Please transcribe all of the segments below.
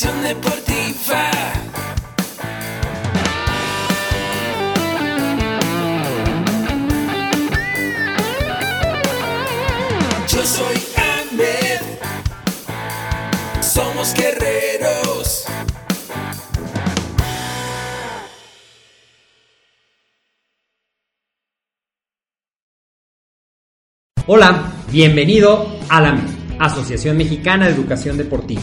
Educación deportiva. Yo soy Ahmed. Somos guerreros. Hola, bienvenido a la Asociación Mexicana de Educación Deportiva.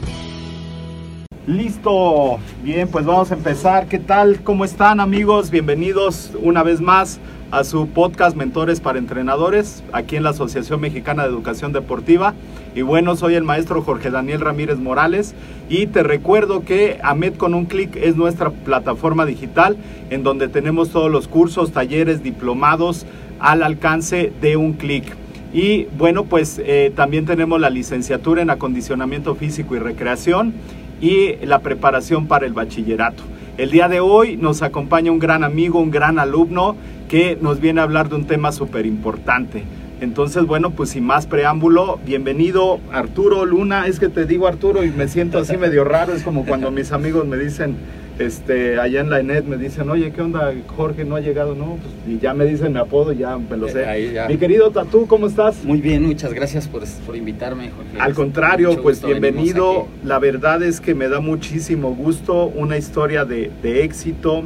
Listo, bien, pues vamos a empezar. ¿Qué tal? ¿Cómo están amigos? Bienvenidos una vez más a su podcast Mentores para Entrenadores, aquí en la Asociación Mexicana de Educación Deportiva. Y bueno, soy el maestro Jorge Daniel Ramírez Morales y te recuerdo que AMED con un clic es nuestra plataforma digital en donde tenemos todos los cursos, talleres, diplomados al alcance de un clic. Y bueno, pues eh, también tenemos la licenciatura en acondicionamiento físico y recreación y la preparación para el bachillerato. El día de hoy nos acompaña un gran amigo, un gran alumno que nos viene a hablar de un tema súper importante. Entonces, bueno, pues sin más preámbulo, bienvenido Arturo Luna. Es que te digo Arturo y me siento así medio raro. Es como cuando mis amigos me dicen, este, allá en la ENET me dicen, oye, ¿qué onda? Jorge no ha llegado, ¿no? Pues, y ya me dicen mi apodo, ya me lo sé. Eh, ahí ya. Mi querido Tatú, ¿cómo estás? Muy bien, muchas gracias por, por invitarme, Jorge. Al contrario, mucho pues bienvenido. La verdad es que me da muchísimo gusto una historia de, de éxito,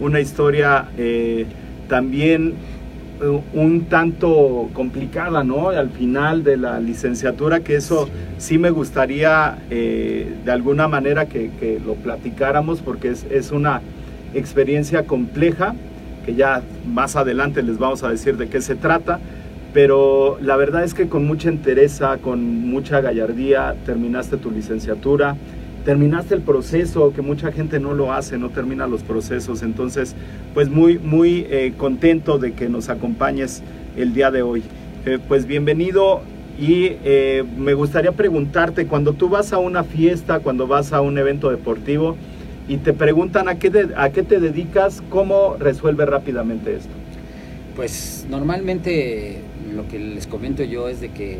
una historia eh, también un tanto complicada, ¿no? Al final de la licenciatura, que eso sí, me gustaría eh, de alguna manera que, que lo platicáramos porque es, es una experiencia compleja que ya más adelante les vamos a decir de qué se trata, pero la verdad es que con mucha entereza, con mucha gallardía, terminaste tu licenciatura, terminaste el proceso, que mucha gente no lo hace, no termina los procesos, entonces pues muy, muy eh, contento de que nos acompañes el día de hoy. Eh, pues bienvenido y eh, me gustaría preguntarte, cuando tú vas a una fiesta, cuando vas a un evento deportivo y te preguntan a qué, a qué te dedicas, ¿cómo resuelves rápidamente esto? Pues normalmente lo que les comento yo es de que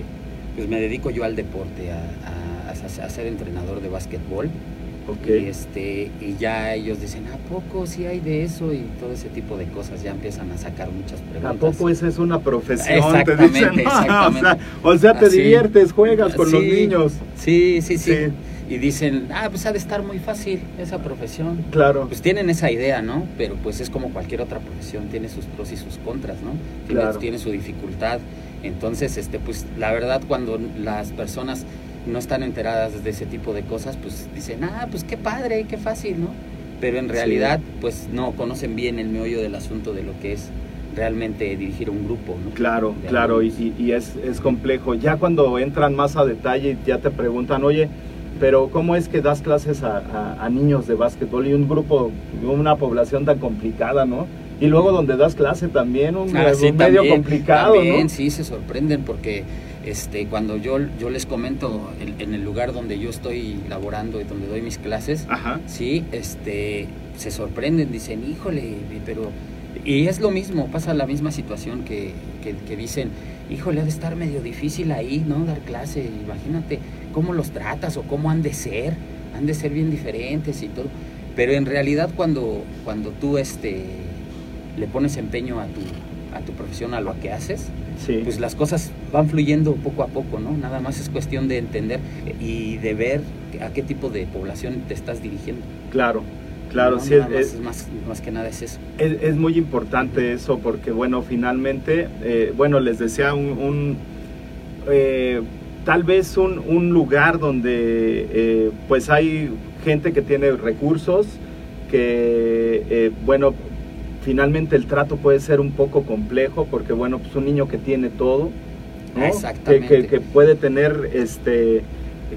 pues, me dedico yo al deporte, a, a- a- a ser entrenador de básquetbol. Ok. Y, este, y ya ellos dicen, ¿a poco sí hay de eso? Y todo ese tipo de cosas ya empiezan a sacar muchas preguntas. Tampoco esa es una profesión, te Exactamente, dicen, ¿no? exactamente. O sea, o sea, te Así. diviertes, juegas con los Sí, niños. Sí, sí, sí, Sí. Y dicen, ah, pues ha de estar muy fácil esa profesión. Claro, Pues tienen esa idea, ¿no? Pero pues es como cualquier otra profesión, tiene sus pros y sus contras, ¿no? Tiene, Claro. tiene su dificultad. Entonces, este, pues la verdad cuando las personas no están enteradas de ese tipo de cosas, pues dicen, ah, pues qué padre, qué fácil, ¿no? Pero en Sí. realidad, pues no conocen bien el meollo del asunto de lo que es realmente dirigir un grupo, ¿no? claro, De claro, y, es, es complejo. Ya cuando entran más a detalle, ya te preguntan, oye, pero ¿cómo es que das clases a, a- a niños de básquetbol y un grupo, una población tan complicada, ¿no? Y luego donde das clase también, un, Ah, sí, un medio complicado, también, ¿no? sí, se sorprenden porque este, cuando yo, yo les comento en, en el lugar donde yo estoy laborando y donde doy mis clases, Ajá, sí, este, se sorprenden, dicen, híjole, pero... Y es lo mismo, pasa la misma situación que, que, que dicen, híjole, ha de estar medio difícil ahí, ¿no? Dar clase, imagínate, cómo los tratas o cómo han de ser, han de ser bien diferentes y todo. Pero en realidad cuando, cuando tú este, le pones empeño a tu, a tu profesión, a lo que haces, Sí. pues las cosas van fluyendo poco a poco, ¿no? Nada más es cuestión de entender y de ver a qué tipo de población te estás dirigiendo. Claro, claro, ¿no? sí, es, más, es más, más que nada es eso. es, es muy importante eso porque, bueno, finalmente, eh, bueno, les decía un, un, eh, tal vez un, un lugar donde eh, pues hay gente que tiene recursos, que, eh, bueno, finalmente el trato puede ser un poco complejo porque, bueno, pues un niño que tiene todo, ¿no? Exactamente. Que, que- que puede tener, este,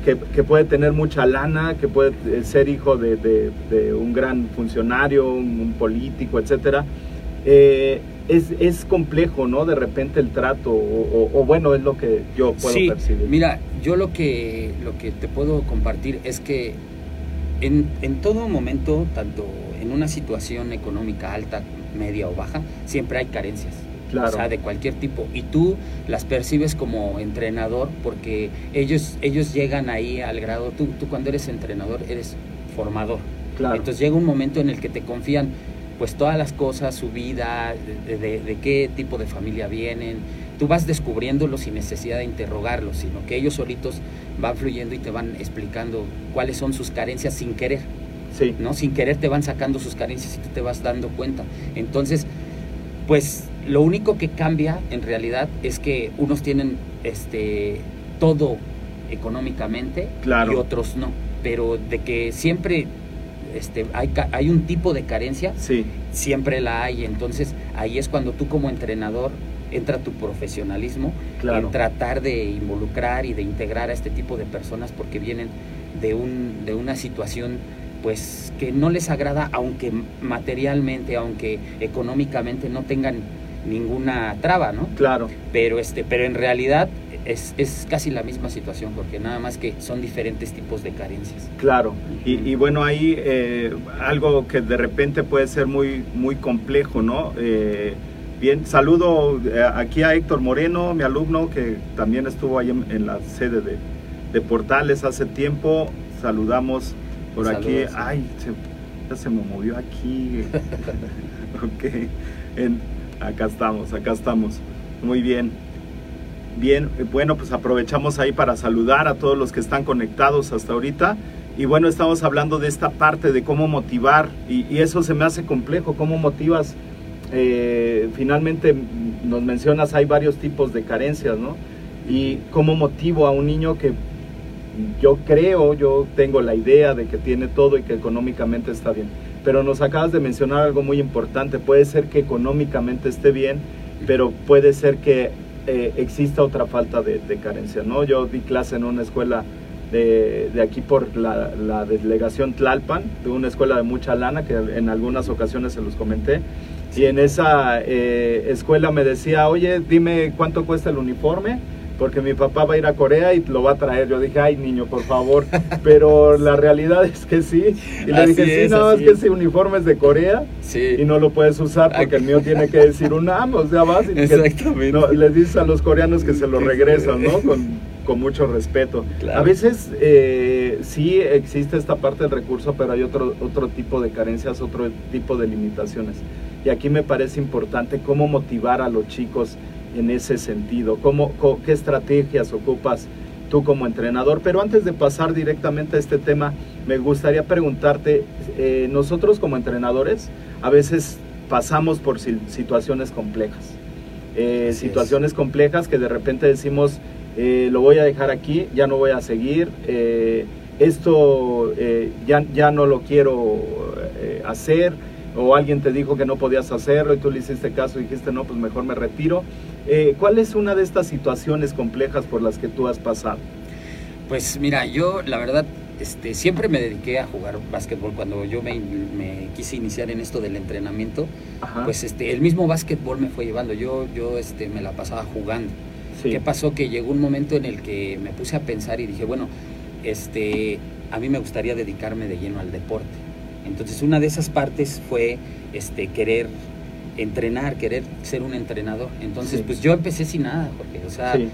que, que puede tener mucha lana, que puede eh, ser hijo de, de- de un gran funcionario, un, un político, etcétera. Eh, es, es complejo, ¿no? De repente el trato, o, o- o bueno, es lo que yo puedo sí, percibir. mira, yo lo que, lo que te puedo compartir es que en, en todo momento, tanto en una situación económica alta, media o baja, siempre hay carencias. Claro. O sea, de cualquier tipo. Y tú las percibes como entrenador porque ellos, ellos llegan ahí al grado, tú, tú cuando eres entrenador eres formador. Claro. Entonces llega un momento en el que te confían pues todas las cosas, su vida, de, de- de qué tipo de familia vienen. Tú vas descubriéndolo sin necesidad de interrogarlos, sino que ellos solitos van fluyendo y te van explicando cuáles son sus carencias sin querer. Sí, ¿no? Sin querer te van sacando sus carencias y tú te vas dando cuenta. Entonces, pues lo único que cambia en realidad es que unos tienen este todo económicamente Claro. y otros no. Pero de que siempre este, hay, ca- hay un tipo de carencia, sí, siempre la hay. Entonces ahí es cuando tú como entrenador entra tu profesionalismo Claro. en tratar de involucrar y de integrar a este tipo de personas porque vienen de, un, de una situación pues que no les agrada aunque materialmente, aunque económicamente no tengan ninguna traba, ¿no? claro. Pero este, pero en realidad es, es casi la misma situación, porque nada más que son diferentes tipos de carencias. Claro, y, y bueno, ahí eh, algo que de repente puede ser muy, muy complejo, ¿no? Eh, bien, saludo eh, aquí a Héctor Moreno, mi alumno, que también estuvo ahí en, en la sede de, de Portales hace tiempo. Saludamos por aquí. Ay, se, ya se me movió aquí. ok, en- acá estamos, acá estamos. Muy bien. Bien, eh, bueno, pues aprovechamos ahí para saludar a todos los que están conectados hasta ahorita. Y bueno, estamos hablando de esta parte de cómo motivar, y, y eso se me hace complejo, cómo motivas. Eh, finalmente nos mencionas, hay varios tipos de carencias, ¿no? Y cómo motivo a un niño que yo creo, yo tengo la idea de que tiene todo y que económicamente está bien. Pero nos acabas de mencionar algo muy importante, puede ser que económicamente esté bien, pero puede ser que eh, exista otra falta de, carencia, ¿no? Yo di clase en una escuela de, aquí por la, la delegación Tlalpan, de una escuela de mucha lana, que en algunas ocasiones se los comenté, y en esa eh, escuela me decía, oye, dime cuánto cuesta el uniforme, porque mi papá va a ir a Corea y lo va a traer. Yo dije, ay niño, por favor, pero la realidad es que sí. Y le Así dije, sí, es, nada más así que es. ese uniforme es de Corea Sí. y no lo puedes usar porque el mío tiene que decir UNAM, o sea, vas y que- Exactamente. no, les dices a los coreanos que se lo Sí, regresan, sí. ¿no? Con, con mucho respeto. Claro. A veces eh, sí existe esta parte del recurso, pero hay otro, otro tipo de carencias, otro tipo de limitaciones. Y aquí me parece importante cómo motivar a los chicos en ese sentido, cómo, qué estrategias ocupas tú como entrenador. Pero antes de pasar directamente a este tema, me gustaría preguntarte, eh, nosotros como entrenadores a veces pasamos por si- situaciones complejas. Eh, es. situaciones complejas que de repente decimos, eh, lo voy a dejar aquí, ya no voy a seguir, esto ya, ya no lo quiero hacer, o alguien te dijo que no podías hacerlo y tú le hiciste caso y dijiste, no, pues mejor me retiro. Eh, ¿Cuál es una de estas situaciones complejas por las que tú has pasado? Pues mira, yo la verdad este, siempre me dediqué a jugar básquetbol cuando yo me, me quise iniciar en esto del entrenamiento. Ajá. Pues este, el mismo básquetbol me fue llevando. Yo, yo este, me la pasaba jugando. sí. ¿Qué pasó? Que llegó un momento en el que me puse a pensar y dije, bueno, este, a mí me gustaría dedicarme de lleno al deporte. Entonces una de esas partes fue este, querer entrenar, querer ser un entrenador. Entonces, Sí. pues yo empecé sin nada, porque, o sea, Sí.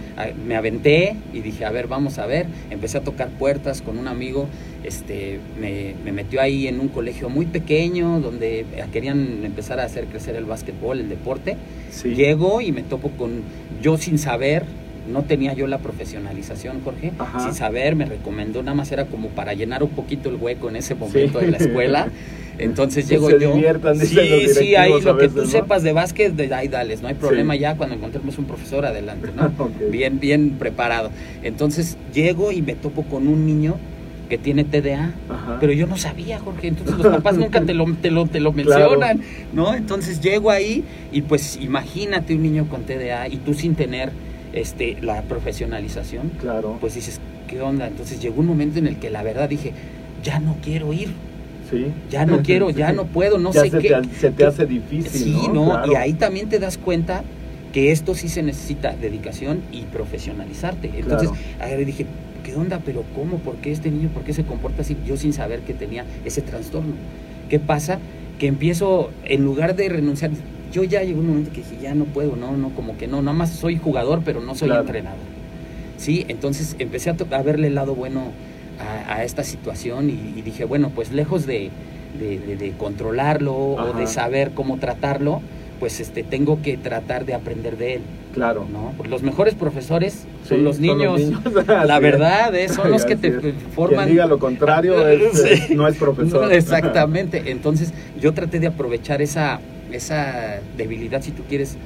me aventé y dije, a ver, vamos a ver. Empecé a tocar puertas con un amigo, este, me, me metió ahí en un colegio muy pequeño, donde querían empezar a hacer crecer el básquetbol, el deporte. Sí. Llego y me topo con, yo sin saber, no tenía yo la profesionalización, Jorge, Ajá. sin saber, me recomendó, nada más era como para llenar un poquito el hueco en ese momento de la escuela. Entonces Que llego se yo. sí, sí, ahí lo que veces, tú ¿no? sepas de básquet, de ahí dales, no hay problema Sí. ya cuando encontremos un profesor adelante, ¿no? Ok. Bien, bien preparado. Entonces llego y me topo con un niño que tiene TDA. Ajá. Pero yo no sabía, Jorge. Entonces los papás nunca te lo, te lo, te lo Claro. mencionan, ¿no? Entonces llego ahí y pues imagínate un niño con TDA y tú sin tener este, la profesionalización, Claro. pues dices, ¿qué onda? Entonces llegó un momento en el que la verdad dije, ya no quiero ir, sí. ya no quiero, ya no puedo, no Ya sé se qué. Te, se te hace difícil. Sí, ¿no? ¿no? Claro. Y ahí también te das cuenta que esto sí se necesita dedicación y profesionalizarte. Entonces, Claro. ahí dije, ¿qué onda? ¿Pero cómo? ¿Por qué este niño? ¿Por qué se comporta así? Yo sin saber que tenía ese trastorno. ¿Qué pasa? Que empiezo, en lugar de renunciar, yo ya llegó un momento que dije, ya no puedo, no, no, como que no, nada más soy jugador, pero no soy Claro. entrenador. Sí, entonces empecé a, a verle el lado bueno a, a esta situación y, y dije, bueno, pues lejos de, de- de- de controlarlo o de saber cómo tratarlo, pues este, tengo que tratar de aprender de él, Claro. ¿no? Porque los mejores profesores son Sí, los niños. La Así es. verdad, ¿eh? son los que te forman. Quien diga lo contrario es, Sí. eh, no es profesor. No, exactamente. Entonces, yo traté de aprovechar esa, esa debilidad, si tú quieres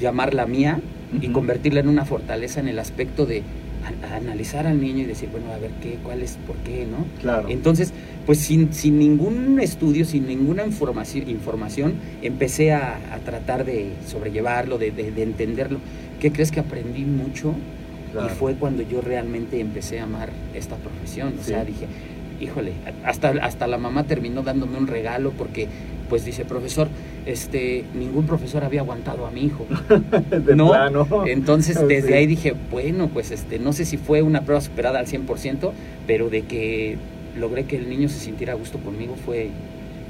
llamarla mía, y convertirla en una fortaleza en el aspecto de a- a analizar al niño y decir, bueno, a ver qué, cuál es, por qué, ¿no? Claro. Entonces, pues sin, sin ningún estudio, sin ninguna información, información empecé a, a tratar de sobrellevarlo, de, de- de entenderlo. ¿Qué crees que aprendí mucho? Claro. Y fue cuando yo realmente empecé a amar esta profesión. O Sí. sea, dije, híjole, hasta, hasta la mamá terminó dándome un regalo porque, pues dice, profesor, este, ningún profesor había aguantado a mi hijo. de ¿no? plano. Entonces, desde Sí. ahí dije, bueno, pues este, no sé si fue una prueba superada al 100%, pero de que logré que el niño se sintiera a gusto conmigo fue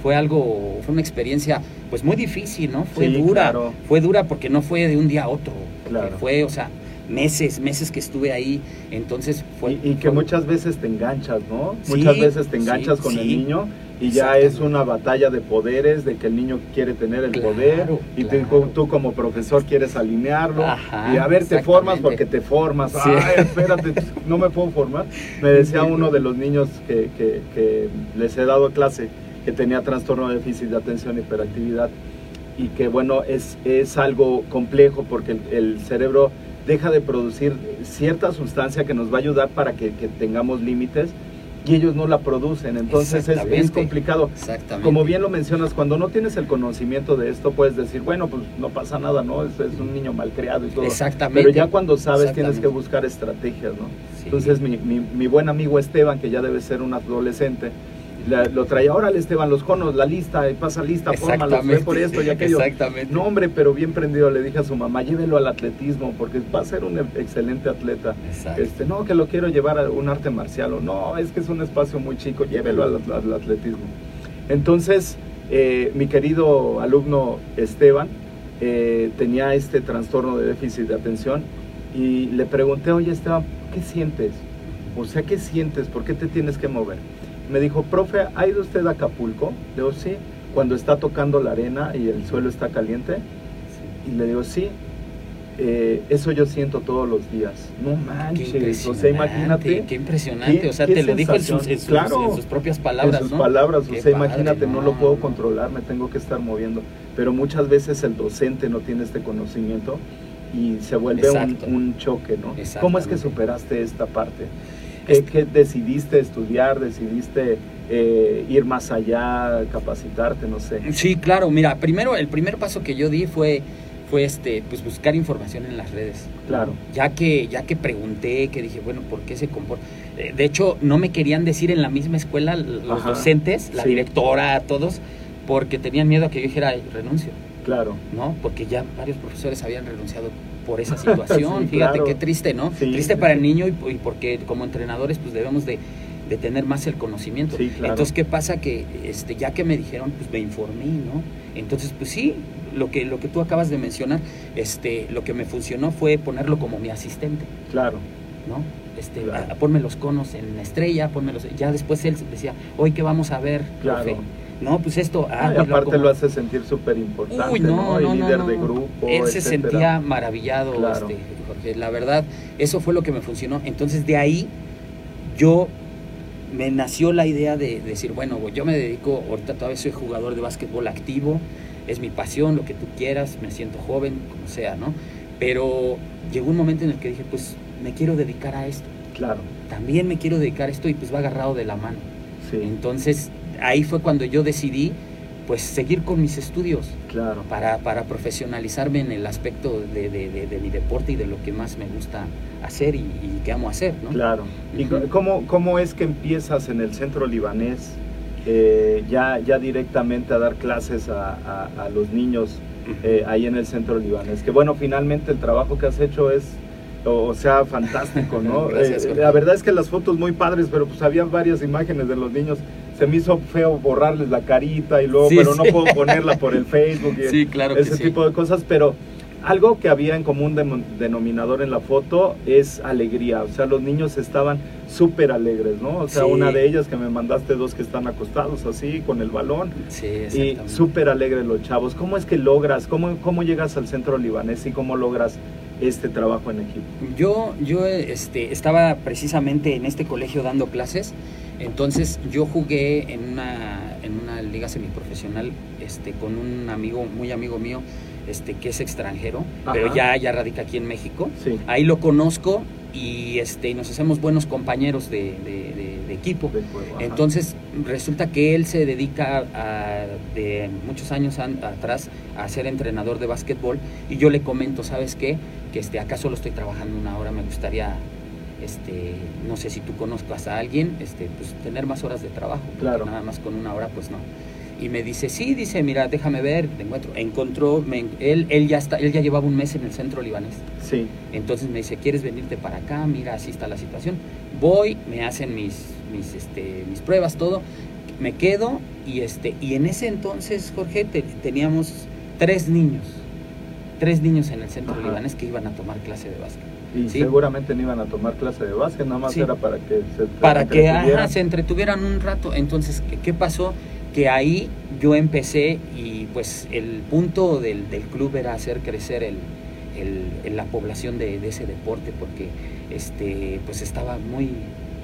fue algo, fue una experiencia pues muy difícil, ¿no? Fue Sí, dura, claro. fue dura porque no fue de un día a otro, Claro. fue, o sea, meses, meses que estuve ahí, entonces fue... Y, y que fue- muchas veces te enganchas, ¿no? Sí, muchas veces te enganchas sí, con el sí. niño y ya es una batalla de poderes, de que el niño quiere tener el Claro, poder y tú- claro. tú, como profesor quieres alinearlo Ajá, y a ver, te formas porque te formas. Sí. Ay, espérate, no me puedo formar. Me decía uno de los niños que, que- que les he dado clase que tenía trastorno de déficit de atención e hiperactividad y que bueno, es, es algo complejo porque el, el cerebro deja de producir cierta sustancia que nos va a ayudar para que, que tengamos límites y ellos no la producen. Entonces es, complicado. Exactamente. Como bien lo mencionas, cuando no tienes el conocimiento de esto, puedes decir, bueno, pues no pasa nada, ¿no? Es, es un niño malcriado y todo. Exactamente. Pero ya cuando sabes tienes que buscar estrategias, ¿no? Sí. Entonces mi, mi, mi buen amigo Esteban, que ya debe ser un adolescente, la- lo traía, órale Esteban, los conos, la lista, y pasa lista, fórmalos, ve por esto y aquello. Exactamente. No, hombre, pero bien prendido, le dije a su mamá, llévelo al atletismo, porque va a ser un excelente atleta. Exacto. Este, no, que lo quiero llevar a un arte marcial, o no, es que es un espacio muy chico, llévelo al, al atletismo. Entonces, eh, mi querido alumno Esteban eh, tenía este trastorno de déficit de atención y le pregunté, oye Esteban, ¿qué sientes? O sea, ¿qué sientes? ¿Por qué te tienes que mover? Me dijo, profe, ¿ha ido usted a Acapulco? Le digo, sí, cuando está tocando la arena y el suelo está caliente. Y le digo, sí, eh, eso yo siento todos los días. No manches, o sea, imagínate. Qué impresionante. qué- o sea, te lo dijo en sus, en sus- Claro. en sus propias palabras, en sus ¿no? palabras, Qué o sea, padre, imagínate, no, lo no, puedo no. controlar, me tengo que estar moviendo. Pero muchas veces el docente no tiene este conocimiento y se vuelve un, un choque, ¿no? ¿Cómo es que superaste esta parte? ¿Qué, Es- qué decidiste estudiar? ¿Decidiste eh, ir más allá, capacitarte? No sé. Sí, claro. Mira, primero, el primer paso que yo di fue, fue este, pues buscar información en las redes. Claro. Ya que, ya que pregunté, que dije, bueno, ¿por qué se comporta? Eh, De hecho, no me querían decir en la misma escuela los Ajá. docentes, la Sí. directora, todos, porque tenían miedo a que yo dijera "Ay, renuncio, Claro. ¿no? Porque ya varios profesores habían renunciado por esa situación. Sí, Fíjate claro. qué triste, ¿no? Sí. Triste para el niño y, y porque como entrenadores pues debemos de, de tener más el conocimiento. Sí, claro. Entonces, ¿qué pasa? Que este, ya que me dijeron, pues me informé, ¿no? Entonces, pues sí, lo que, lo que tú acabas de mencionar, este, lo que me funcionó fue ponerlo como mi asistente, Claro. ¿no? Este, Claro. a- ponme los conos en estrella, ponme los, ya después él decía, hoy qué vamos a ver, Claro. profe?". No, pues esto, ah, y pues, aparte como- lo hace sentir súper importante, Uy, no, no, no, líder no. de grupo. Él se etcétera. sentía maravillado, Claro. este, Jorge. La verdad, eso fue lo que me funcionó. Entonces, de ahí, yo me nació la idea de decir, bueno, yo me dedico, ahorita todavía soy jugador de básquetbol activo, es mi pasión, lo que tú quieras, me siento joven, como sea, ¿no? Pero llegó un momento en el que dije, pues me quiero dedicar a esto. Claro, También me quiero dedicar a esto y pues va agarrado de la mano. sí, Entonces, ahí fue cuando yo decidí, pues, seguir con mis estudios claro. para, para profesionalizarme en el aspecto de, de- de- de mi deporte y de lo que más me gusta hacer y, y que amo hacer, ¿no? Claro. ¿Y cómo, cómo es que empiezas en el centro libanés eh, ya, ya directamente a dar clases a, a- a los niños eh, ahí en el centro libanés? Que bueno, finalmente el trabajo que has hecho es, o, sea, fantástico, ¿no? Gracias, Eh, la verdad es que las fotos muy padres, pero pues había varias imágenes de los niños. Se me hizo feo borrarles la carita y luego, Sí, pero no puedo ponerla por el Facebook y Sí, claro que ese tipo de cosas, pero algo que había en común denominador en la foto es alegría, o sea, los niños estaban súper alegres, ¿no? O sea, una de ellas que me mandaste dos que están acostados así con el balón. Sí, y súper alegres los chavos. ¿Cómo es que logras, cómo, cómo llegas al centro libanés y cómo logras este trabajo en equipo? Yo, yo este, estaba precisamente en este colegio dando clases, entonces yo jugué en una, en una liga semiprofesional este, con un amigo, muy amigo mío, este, que es extranjero, Ajá. pero ya, ya radica aquí en México. Sí, Ahí lo conozco y, este, nos hacemos buenos compañeros de, de- de- de equipo. Entonces resulta que él se dedica a, de muchos años an- atrás a ser entrenador de básquetbol y yo le comento, ¿sabes qué? Que este, acá solo estoy trabajando una hora, me gustaría, este, no sé si tú conozcas a alguien, este, pues tener más horas de trabajo, Claro. nada más con una hora pues no. Y me dice, sí, dice, mira, déjame ver, te encuentro. Encontró, me- él, él, ya está, él ya llevaba un mes en el centro libanés. sí, Entonces me dice, ¿quieres venirte para acá? Mira, así está la situación. Voy, me hacen mis, mis, este, mis pruebas, todo. Me quedo y, este, y en ese entonces, Jorge, te- teníamos tres niños. Tres niños en el centro Ajá. libanés que iban a tomar clase de básquet. y sí. seguramente no iban a tomar clase de básquet, nada más Sí. era para que se Para que ajá, se entretuvieran un rato. Entonces, ¿qué, qué pasó? Que ahí yo empecé y pues el punto del, del club era hacer crecer el- el- la población de, de ese deporte porque este, pues estaba muy,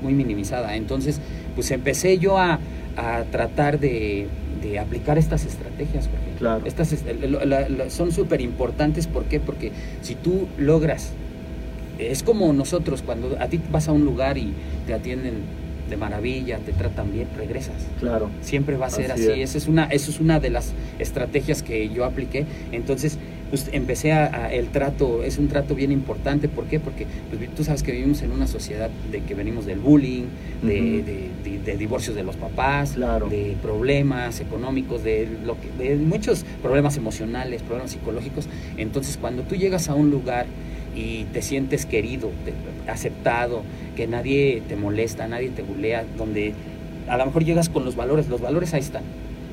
muy minimizada. Entonces, pues empecé yo a, a tratar de, de aplicar estas estrategias. Jorge. Claro. Estas est- la- la- la- son súper importantes. ¿Por qué? Porque si tú logras, es como nosotros, cuando a ti vas a un lugar y te atienden de maravilla, te tratan bien, regresas. Claro, Siempre va a ser Así así. es. Esa es una, eso es una de las estrategias que yo apliqué. Entonces, pues empecé a, a- el trato, es un trato bien importante. ¿Por qué? Porque pues, tú sabes que vivimos en una sociedad de que venimos del bullying, de, de- de- de divorcios de los papás, Claro. de problemas económicos, de lo que, de muchos problemas emocionales, problemas psicológicos. Entonces, cuando tú llegas a un lugar y te sientes querido, te- aceptado, que nadie te molesta, nadie te bulea, donde a lo mejor llegas con los valores, los valores ahí están,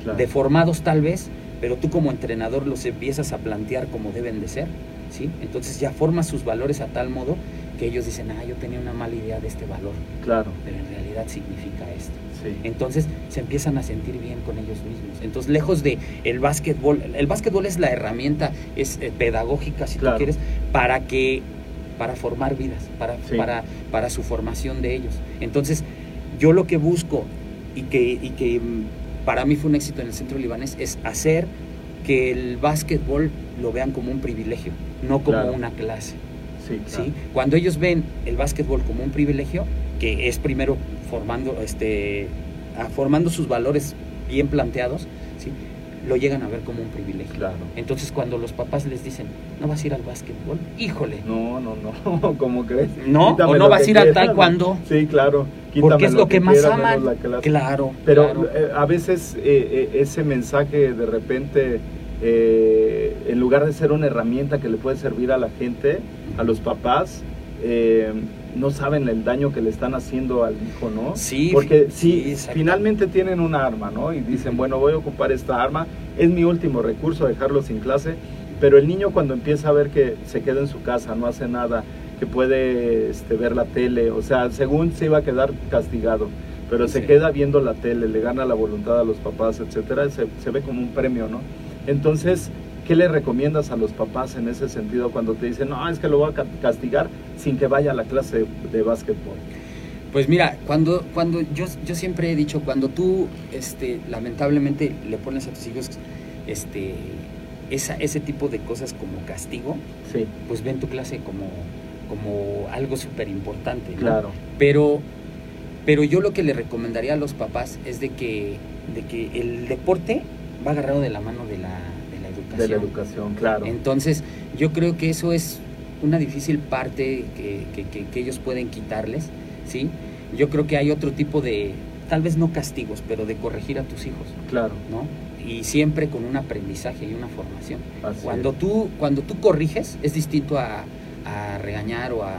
claro. deformados tal vez, pero tú como entrenador los empiezas a plantear como deben de ser, ¿sí? Entonces ya formas sus valores a tal modo que ellos dicen, ah, yo tenía una mala idea de este valor, claro, pero en realidad significa esto. sí. Entonces se empiezan a sentir bien con ellos mismos. Entonces, lejos de el básquetbol, el básquetbol es la herramienta, es eh, pedagógica, si Claro. tú quieres, para que para formar vidas, para, Sí. para, para su formación de ellos. Entonces, yo lo que busco y que, y que mm, para mí fue un éxito en el centro libanés es hacer que el básquetbol lo vean como un privilegio, no como Claro. una clase. Sí, claro. ¿sí? Cuando ellos ven el básquetbol como un privilegio, que es primero formando, este, formando sus valores bien planteados, ¿sí? Lo llegan a ver como un privilegio. Claro. Entonces cuando los papás les dicen, ¿no vas a ir al básquetbol? Híjole, No, no, no, ¿cómo crees? ¿No? Quítame ¿O no vas a ir al taekwondo? Sí, claro. porque es lo que, más aman. menos la clase. Claro, Pero claro. eh, a veces eh, eh, ese mensaje de repente, eh, en lugar de ser una herramienta que le puede servir a la gente, a los papás, eh, no saben el daño que le están haciendo al hijo, ¿no? Sí, Porque sí, si exacto. finalmente tienen un arma, ¿no? Y dicen, bueno, voy a ocupar esta arma, es mi último recurso, dejarlo sin clase, pero el niño cuando empieza a ver que se queda en su casa, no hace nada, que puede este, ver la tele, o sea, según se iba a quedar castigado, pero se Sí. queda viendo la tele, le gana la voluntad a los papás, etcétera, se, se ve como un premio, ¿no? Entonces, ¿qué le recomiendas a los papás en ese sentido cuando te dicen, no, es que lo voy a ca- castigar sin que vaya a la clase de, de básquetbol? Pues mira, cuando, cuando yo, yo siempre he dicho, cuando tú este, lamentablemente le pones a tus hijos este, esa, ese tipo de cosas como castigo, Sí, pues ven tu clase como, como algo súper importante. ¿no? claro, Pero, pero yo lo que le recomendaría a los papás es de que, de que el deporte va agarrado de la mano de la educación. de la educación, claro. Entonces, yo creo que eso es una difícil parte que, que- que- que ellos pueden quitarles, ¿sí? Yo creo que hay otro tipo de, tal vez no castigos, pero de corregir a tus hijos, Claro, ¿no? Y siempre con un aprendizaje y una formación. así Cuando es. tú, cuando tú corriges, es distinto a, a regañar o a,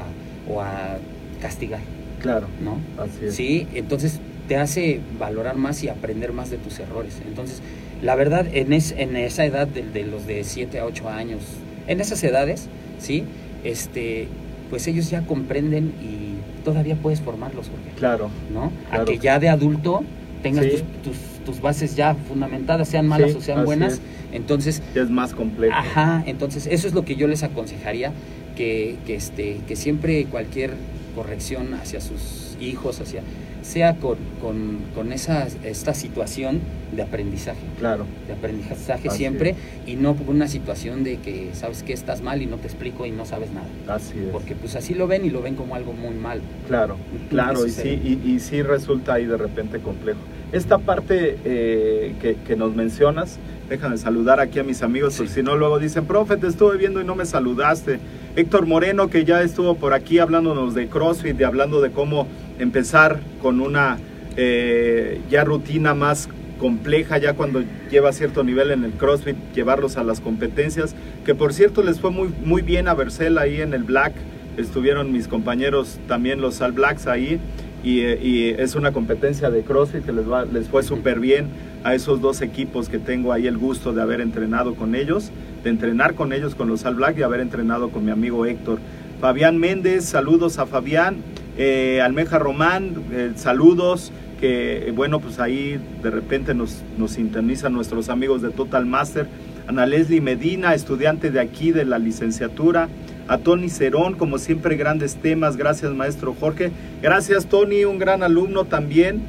o a castigar, Claro, ¿no? así es. Sí, entonces te hace valorar más y aprender más de tus errores. Entonces, la verdad, en, es, en esa edad de, de los de 7 a 8 años, en esas edades, ¿sí? Este, pues ellos ya comprenden y todavía puedes formarlos, Jorge, Claro, ¿no? Claro. A que ya de adulto tengas Sí. tus, tus, tus bases ya fundamentadas, sean malas Sí, o sean buenas. es. Entonces, ya es más complejo. Ajá, entonces eso es lo que yo les aconsejaría, que, que, este, que siempre cualquier corrección hacia sus hijos, hacia, sea con, con, con esa, esta situación de aprendizaje, Claro, de aprendizaje Así siempre, y no por una situación de que sabes que estás mal y no te explico y no sabes nada. así es. Porque pues así lo ven y lo ven como algo muy mal. Claro, claro, y sí, y sí resulta ahí de repente complejo. Esta parte eh, que, que nos mencionas, déjame saludar aquí a mis amigos, Sí. porque si no luego dicen, profe, te estuve viendo y no me saludaste. Héctor Moreno, que ya estuvo por aquí hablándonos de CrossFit y hablando de cómo empezar con una eh, ya rutina más compleja, ya cuando lleva cierto nivel en el CrossFit, llevarlos a las competencias, que por cierto les fue muy, muy bien a Bercel ahí en el Black, estuvieron mis compañeros también los All Blacks ahí y, eh, y es una competencia de CrossFit que les, va, les fue súper bien a esos dos equipos que tengo ahí el gusto de haber entrenado con ellos, de entrenar con ellos con los All Blacks y haber entrenado con mi amigo Héctor. Fabián Méndez, saludos a Fabián, eh, Almeja Román, eh, saludos, que eh, bueno, pues ahí de repente nos, nos sintonizan nuestros amigos de Total Master, Ana Leslie Medina, estudiante de aquí de la licenciatura, a Tony Cerón, como siempre grandes temas, gracias maestro Jorge, gracias Tony, un gran alumno también,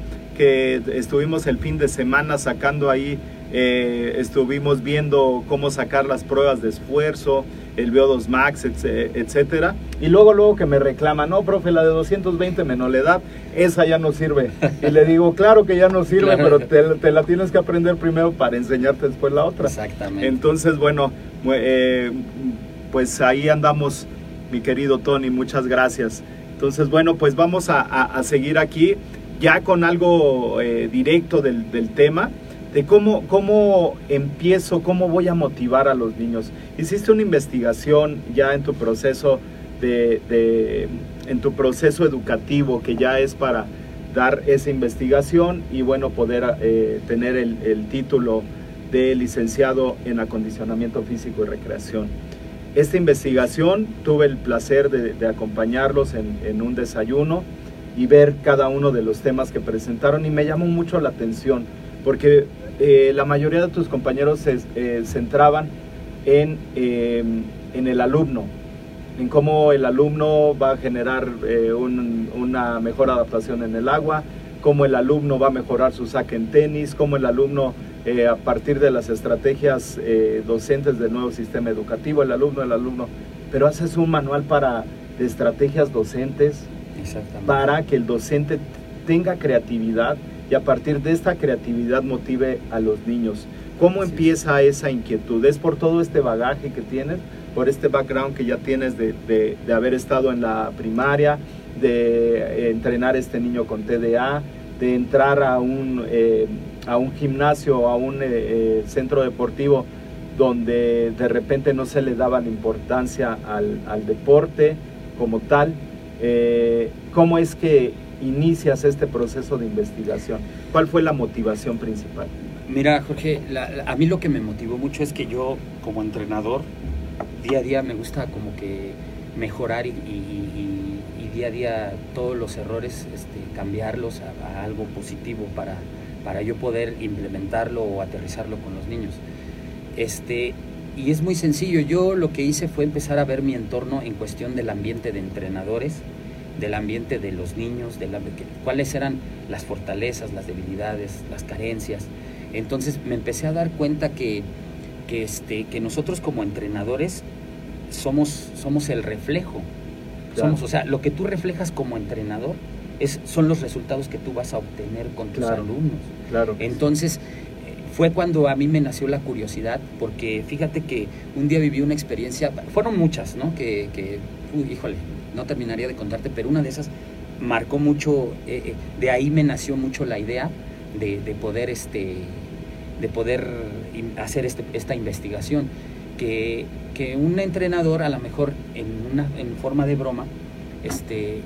que estuvimos el fin de semana sacando ahí, eh, estuvimos viendo cómo sacar las pruebas de esfuerzo, el VO2 Max, etc- etcétera. Y luego, luego que me reclama, no, profe, la de 220 menolidad, esa ya no sirve. Y le digo, claro que ya no sirve, Claro. pero te, te la tienes que aprender primero para enseñarte después la otra. Exactamente. Entonces, bueno, eh, pues ahí andamos, mi querido Tony, muchas gracias. Entonces, bueno, pues vamos a, a- a seguir aquí ya con algo eh, directo del, del tema, de cómo, cómo empiezo, cómo voy a motivar a los niños. Hiciste una investigación ya en tu proceso de, de- en tu proceso educativo que ya es para dar esa investigación y bueno poder eh, tener el, el título de licenciado en acondicionamiento físico y recreación. Esta investigación tuve el placer de, de acompañarlos en, en un desayuno y ver cada uno de los temas que presentaron y me llamó mucho la atención porque eh, la mayoría de tus compañeros se eh, centraban en, eh, en el alumno, en cómo el alumno va a generar eh, un- una mejor adaptación en el agua, cómo el alumno va a mejorar su saque en tenis, cómo el alumno a partir de las estrategias docentes del nuevo sistema educativo, el alumno, el alumno, pero haces un manual para estrategias docentes. Para que el docente tenga creatividad y a partir de esta creatividad motive a los niños. ¿Cómo Así es. empieza esa inquietud? ¿Es por todo este bagaje que tienes? ¿Por este background que ya tienes de, de- de haber estado en la primaria? ¿De eh, entrenar a este niño con TDA? ¿De entrar a un, eh, a un gimnasio, a un eh, eh, centro deportivo donde de repente no se le daba la importancia al, al deporte como tal? Eh, ¿Cómo es que inicias este proceso de investigación? ¿Cuál fue la motivación principal? Mira, Jorge, a mí lo que me motivó mucho es que yo, como entrenador, día a día me gusta como que mejorar y día a día todos los errores este, cambiarlos a, a algo positivo para, para yo poder implementarlo o aterrizarlo con los niños. Este, y es muy sencillo, yo lo que hice fue empezar a ver mi entorno en cuestión del ambiente de entrenadores, del ambiente de los niños, de la- cuáles eran las fortalezas, las debilidades, las carencias. Entonces me empecé a dar cuenta que, que, este, que nosotros como entrenadores somos, somos el reflejo. Claro. Somos, o sea, lo que tú reflejas como entrenador es, son los resultados que tú vas a obtener con tus Claro. alumnos. Claro. Entonces, fue cuando a mí me nació la curiosidad, porque fíjate que un día viví una experiencia, fueron muchas, ¿no? Que, uy, híjole, no terminaría de contarte, pero una de esas marcó mucho, eh, eh, de ahí me nació mucho la idea de, de poder, este, de poder hacer este- esta investigación. Que, que un entrenador, a lo mejor en, una, en forma de broma, este,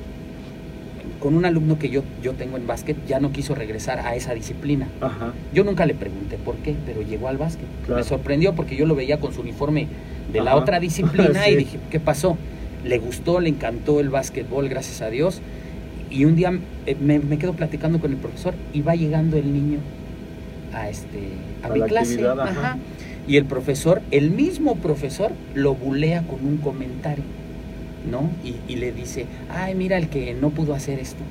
con un alumno que yo, yo tengo en básquet, ya no quiso regresar a esa disciplina. Ajá. Yo nunca le pregunté por qué, pero llegó al básquet. Claro. Me sorprendió porque yo lo veía con su uniforme de la otra disciplina Sí. y dije, ¿qué pasó? Le gustó, le encantó el básquetbol, gracias a Dios. Y un día eh, me, me quedo platicando con el profesor y va llegando el niño a, este, a, A mi la clase. Ajá. Y el profesor, el mismo profesor, lo bulea con un comentario, ¿no? Y, y le dice, ay, mira el que no pudo hacer esto.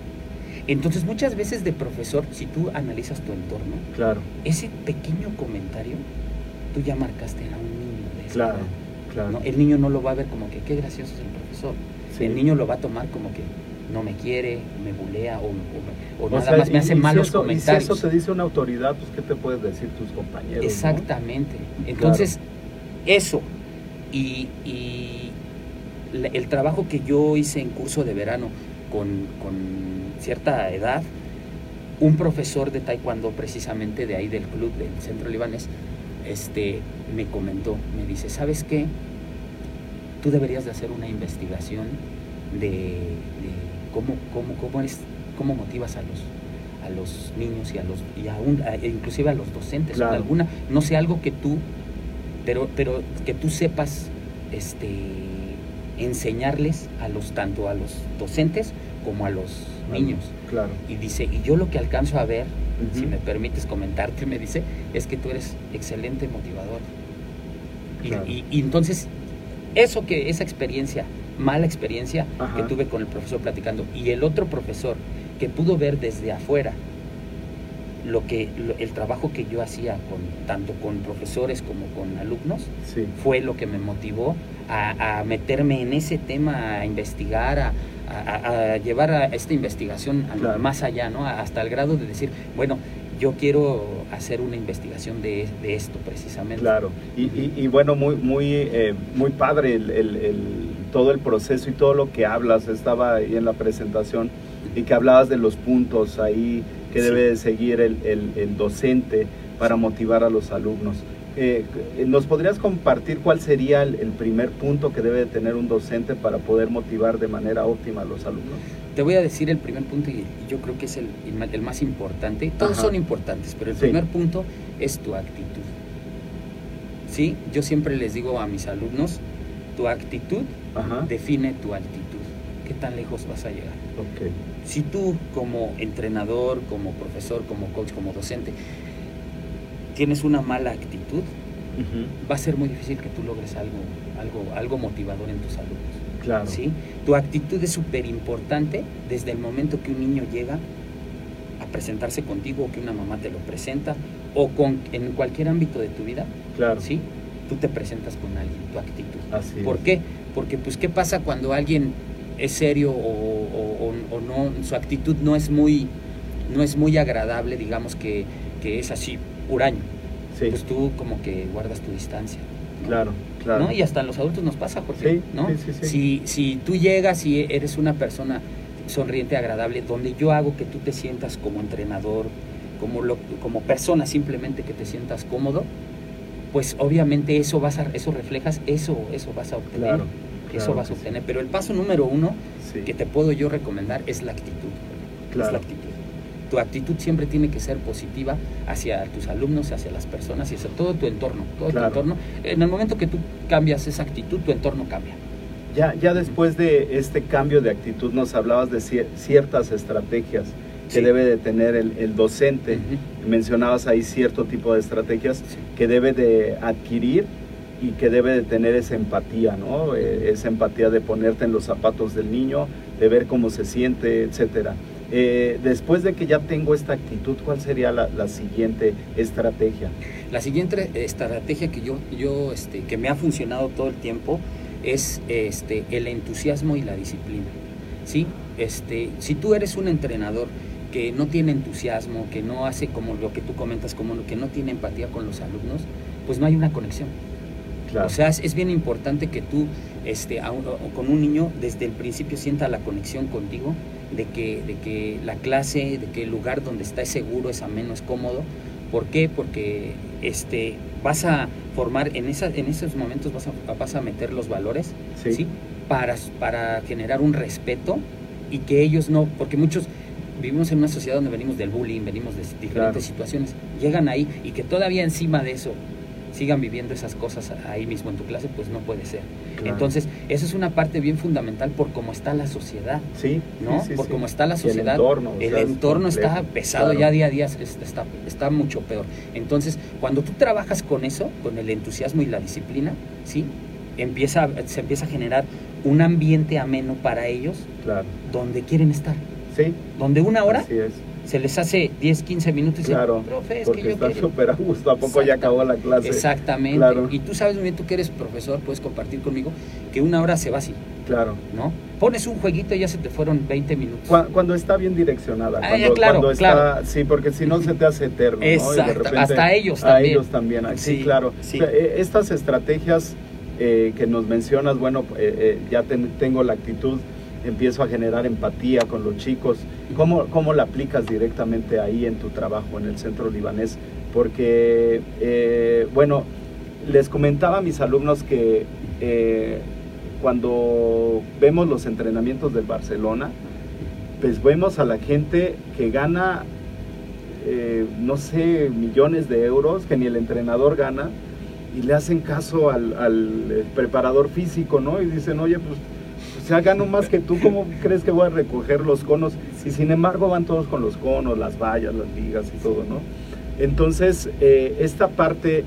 Entonces muchas veces de profesor, si tú analizas tu entorno, Claro. ese pequeño comentario, tú ya marcaste a un niño de esa Claro. edad, Claro. ¿no? El niño no lo va a ver como que qué gracioso es el profesor. Sí. El niño lo va a tomar como que no me quiere, me bulea o, o o O nada sea, más me hace si malos eso- comentarios. Si eso te dice una autoridad, pues ¿qué te puedes decir tus compañeros? no? Exactamente. Entonces, eso y, el trabajo que yo hice en curso de verano con, con cierta edad, un profesor de taekwondo precisamente de ahí del club del centro libanés, este, me comentó, me dice, ¿sabes qué? Tú deberías de hacer una investigación de, de cómo, cómo, cómo, es, cómo motivas a los, a los niños y a los y a- e inclusive a los docentes Claro. alguna no sé algo que tú pero pero que tú sepas este enseñarles a los tanto a los docentes como a los niños Claro. y dice y yo lo que alcanzo a ver si me permites comentarte me dice es que tú eres excelente motivador y, Claro. y- y entonces eso que esa experiencia mala experiencia Ajá. que tuve con el profesor platicando y el otro profesor que pudo ver desde afuera lo que lo- el trabajo que yo hacía con tanto con profesores como con alumnos Sí. fue lo que me motivó a, a meterme en ese tema a investigar a, a- a llevar a esta investigación Claro. más allá no hasta el grado de decir bueno yo quiero hacer una investigación de, de esto precisamente Claro, y, y- y bueno, muy, muy, eh, muy padre el, el- el- todo el proceso y todo lo que hablas. Estaba ahí en la presentación y que hablabas de los puntos ahí que Sí. debe de seguir el docente para motivar a los alumnos. Eh, ¿Nos podrías compartir cuál sería el, el primer punto que debe de tener un docente para poder motivar de manera óptima a los alumnos? Te voy a decir el primer punto y yo creo que es el, el más importante. Todos Ajá. son importantes, pero el Sí. primer punto es tu actitud. Sí, yo siempre les digo a mis alumnos, tu actitud Ajá. define tu altitud. ¿Qué tan lejos vas a llegar? Ok. Si tú como entrenador, como profesor, como coach, como docente, tienes una mala actitud, va a ser muy difícil que tú logres algo, algo, algo motivador en tus alumnos. Claro. ¿sí? Tu actitud es súper importante desde el momento que un niño llega a presentarse contigo o que una mamá te lo presenta o con, en cualquier ámbito de tu vida, Claro. ¿sí? Tú te presentas con alguien, tu actitud. Así ¿Por es. qué? Porque pues qué pasa cuando alguien es serio o, o- o- o no, su actitud no es muy, no es muy agradable, digamos que, que es así, huraño. Sí, Pues tú como que guardas tu distancia. ¿no? claro, claro. ¿no? Y hasta a los adultos nos pasa, Jorge, Sí, ¿no? Si, si tú llegas y eres una persona sonriente, agradable, donde yo hago que tú te sientas como entrenador, como, lo- como persona simplemente que te sientas cómodo, pues obviamente eso vas a, eso reflejas, eso, eso vas a obtener. Claro, Eso vas a sí. obtener. Pero el paso número uno Sí, que te puedo yo recomendar es la actitud. Es Claro. la actitud. Tu actitud siempre tiene que ser positiva hacia tus alumnos, hacia las personas y hacia todo tu entorno. Todo Claro. tu entorno. En el momento que tú cambias esa actitud, tu entorno cambia. Ya, ya después de este cambio de actitud nos hablabas de cier- ciertas estrategias que Sí. debe de tener el, el docente. Mencionabas ahí cierto tipo de estrategias Sí. que debe de adquirir y que debe de tener esa empatía, ¿no? Eh, esa empatía de ponerte en los zapatos del niño, de ver cómo se siente, etcétera. Eh, después de que ya tengo esta actitud, ¿cuál sería la, la siguiente estrategia? La siguiente estrategia que yo, yo este, que me ha funcionado todo el tiempo es este, el entusiasmo y la disciplina. ¿sí? Este, si tú eres un entrenador que no tiene entusiasmo, que no hace como lo que tú comentas, como lo que no tiene empatía con los alumnos, pues no hay una conexión. Claro. O sea, es, es bien importante que tú este, a con un niño desde el principio sienta la conexión contigo, de que, de que la clase, de que el lugar donde está es seguro, es ameno, es cómodo. ¿Por qué? Porque este, vas a formar, en, esa, en esos momentos vas a, vas a meter los valores, Sí. ¿sí? Para, para generar un respeto y que ellos no, porque muchos vivimos en una sociedad donde venimos del bullying, venimos de diferentes Claro. situaciones, llegan ahí y que todavía encima de eso sigan viviendo esas cosas ahí mismo en tu clase, pues no puede ser. Claro. Entonces, eso es una parte bien fundamental por cómo está la sociedad, sí, ¿no? sí, sí, por cómo está la Y el sociedad. o el es entorno está pesado claro. ya día a día, está, está, está mucho peor. Entonces, cuando tú trabajas con eso, con el entusiasmo y la disciplina, ¿sí? Empieza, se empieza a generar un ambiente ameno para ellos Claro. donde quieren estar. Sí. Donde una hora Así es. Se les hace 10, 15 minutos y dicen, Claro. profe, es Porque que yo está quiero". súper a gusto. ¿A poco ya acabó la clase? Exactamente. Claro. Y tú sabes muy bien, tú que eres profesor, puedes compartir conmigo que una hora se va así, Claro. ¿no? Pones un jueguito y ya se te fueron 20 minutos. Cu- Cuando está bien direccionada. Ah, cuando, ya, claro, cuando está, claro. Sí, porque si no se te hace eterno. ¿no? Y de Exacto, repente hasta ellos A también. ellos también. ah, Sí, Sí, claro. sí. O sea, eh, estas estrategias eh, que nos mencionas, bueno, eh, eh, ya ten- tengo la actitud, empiezo a generar empatía con los chicos. ¿Cómo, ¿Cómo la aplicas directamente ahí en tu trabajo en el centro libanés? Porque, eh, bueno, les comentaba a mis alumnos que eh, cuando vemos los entrenamientos del Barcelona, pues vemos a la gente que gana, eh, no sé, millones de euros, que ni el entrenador gana, y le hacen caso al, al, preparador físico, ¿no? Y dicen, oye, pues, sea, gano más que tú, ¿cómo crees que voy a recoger los conos? Y sin embargo van todos con los conos, las vallas, las ligas y todo, ¿no? Entonces, eh, esta parte,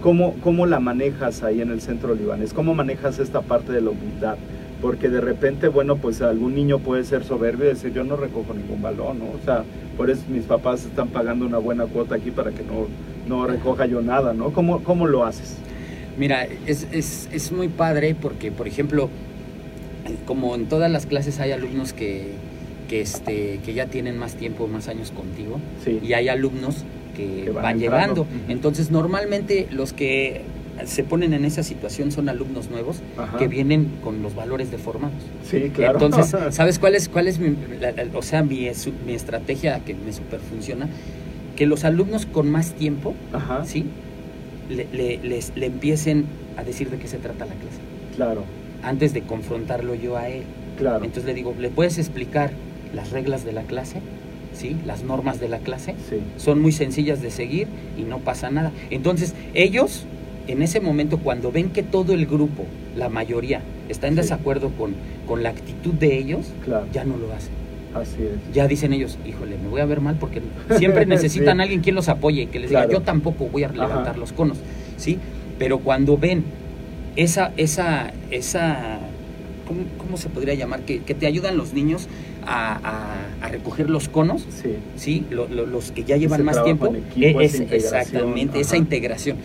¿cómo, ¿cómo la manejas ahí en el centro libanés? ¿Cómo manejas esta parte de la humildad? Porque de repente, bueno, pues algún niño puede ser soberbio y decir, yo no recojo ningún balón, ¿no? O sea, por eso mis papás están pagando una buena cuota aquí para que no, no recoja yo nada, ¿no? ¿Cómo, cómo lo haces? Mira, es, es, es muy padre porque, por ejemplo, como en todas las clases hay alumnos que, que, este, que ya tienen más tiempo, más años contigo, Sí. y hay alumnos que, Que van van, llegando. Entonces, normalmente los que se ponen en esa situación son alumnos nuevos Ajá. que vienen con los valores deformados. Sí, claro. Entonces, ¿sabes cuál es, cuál es mi, la- la- o sea, mi, es- mi estrategia que me super funciona? Que los alumnos con más tiempo, Ajá, ¿sí? Le, le- les, le empiecen a decir de qué se trata la clase, claro, antes de confrontarlo yo a él. claro. Entonces le digo, ¿le puedes explicar las reglas de la clase? ¿Sí? Las normas de la clase. sí, Son muy sencillas de seguir y no pasa nada. Entonces, ellos, en ese momento, cuando ven que todo el grupo, la mayoría, está en Sí. desacuerdo con, con la actitud de ellos, claro. ya no lo hacen. Así es. Ya dicen ellos, híjole, me voy a ver mal porque siempre necesitan Sí. a alguien quien los apoye, que les Claro. diga, yo tampoco voy a levantar Ajá. los conos, ¿sí? Pero cuando ven esa, esa, esa, ¿cómo, cómo se podría llamar? Que, que te ayudan los niños a, a- a recoger los conos, Sí, ¿sí? Lo- lo- los que ya llevan Ese más tiempo. equipo, e- esa es- exactamente, esa integración.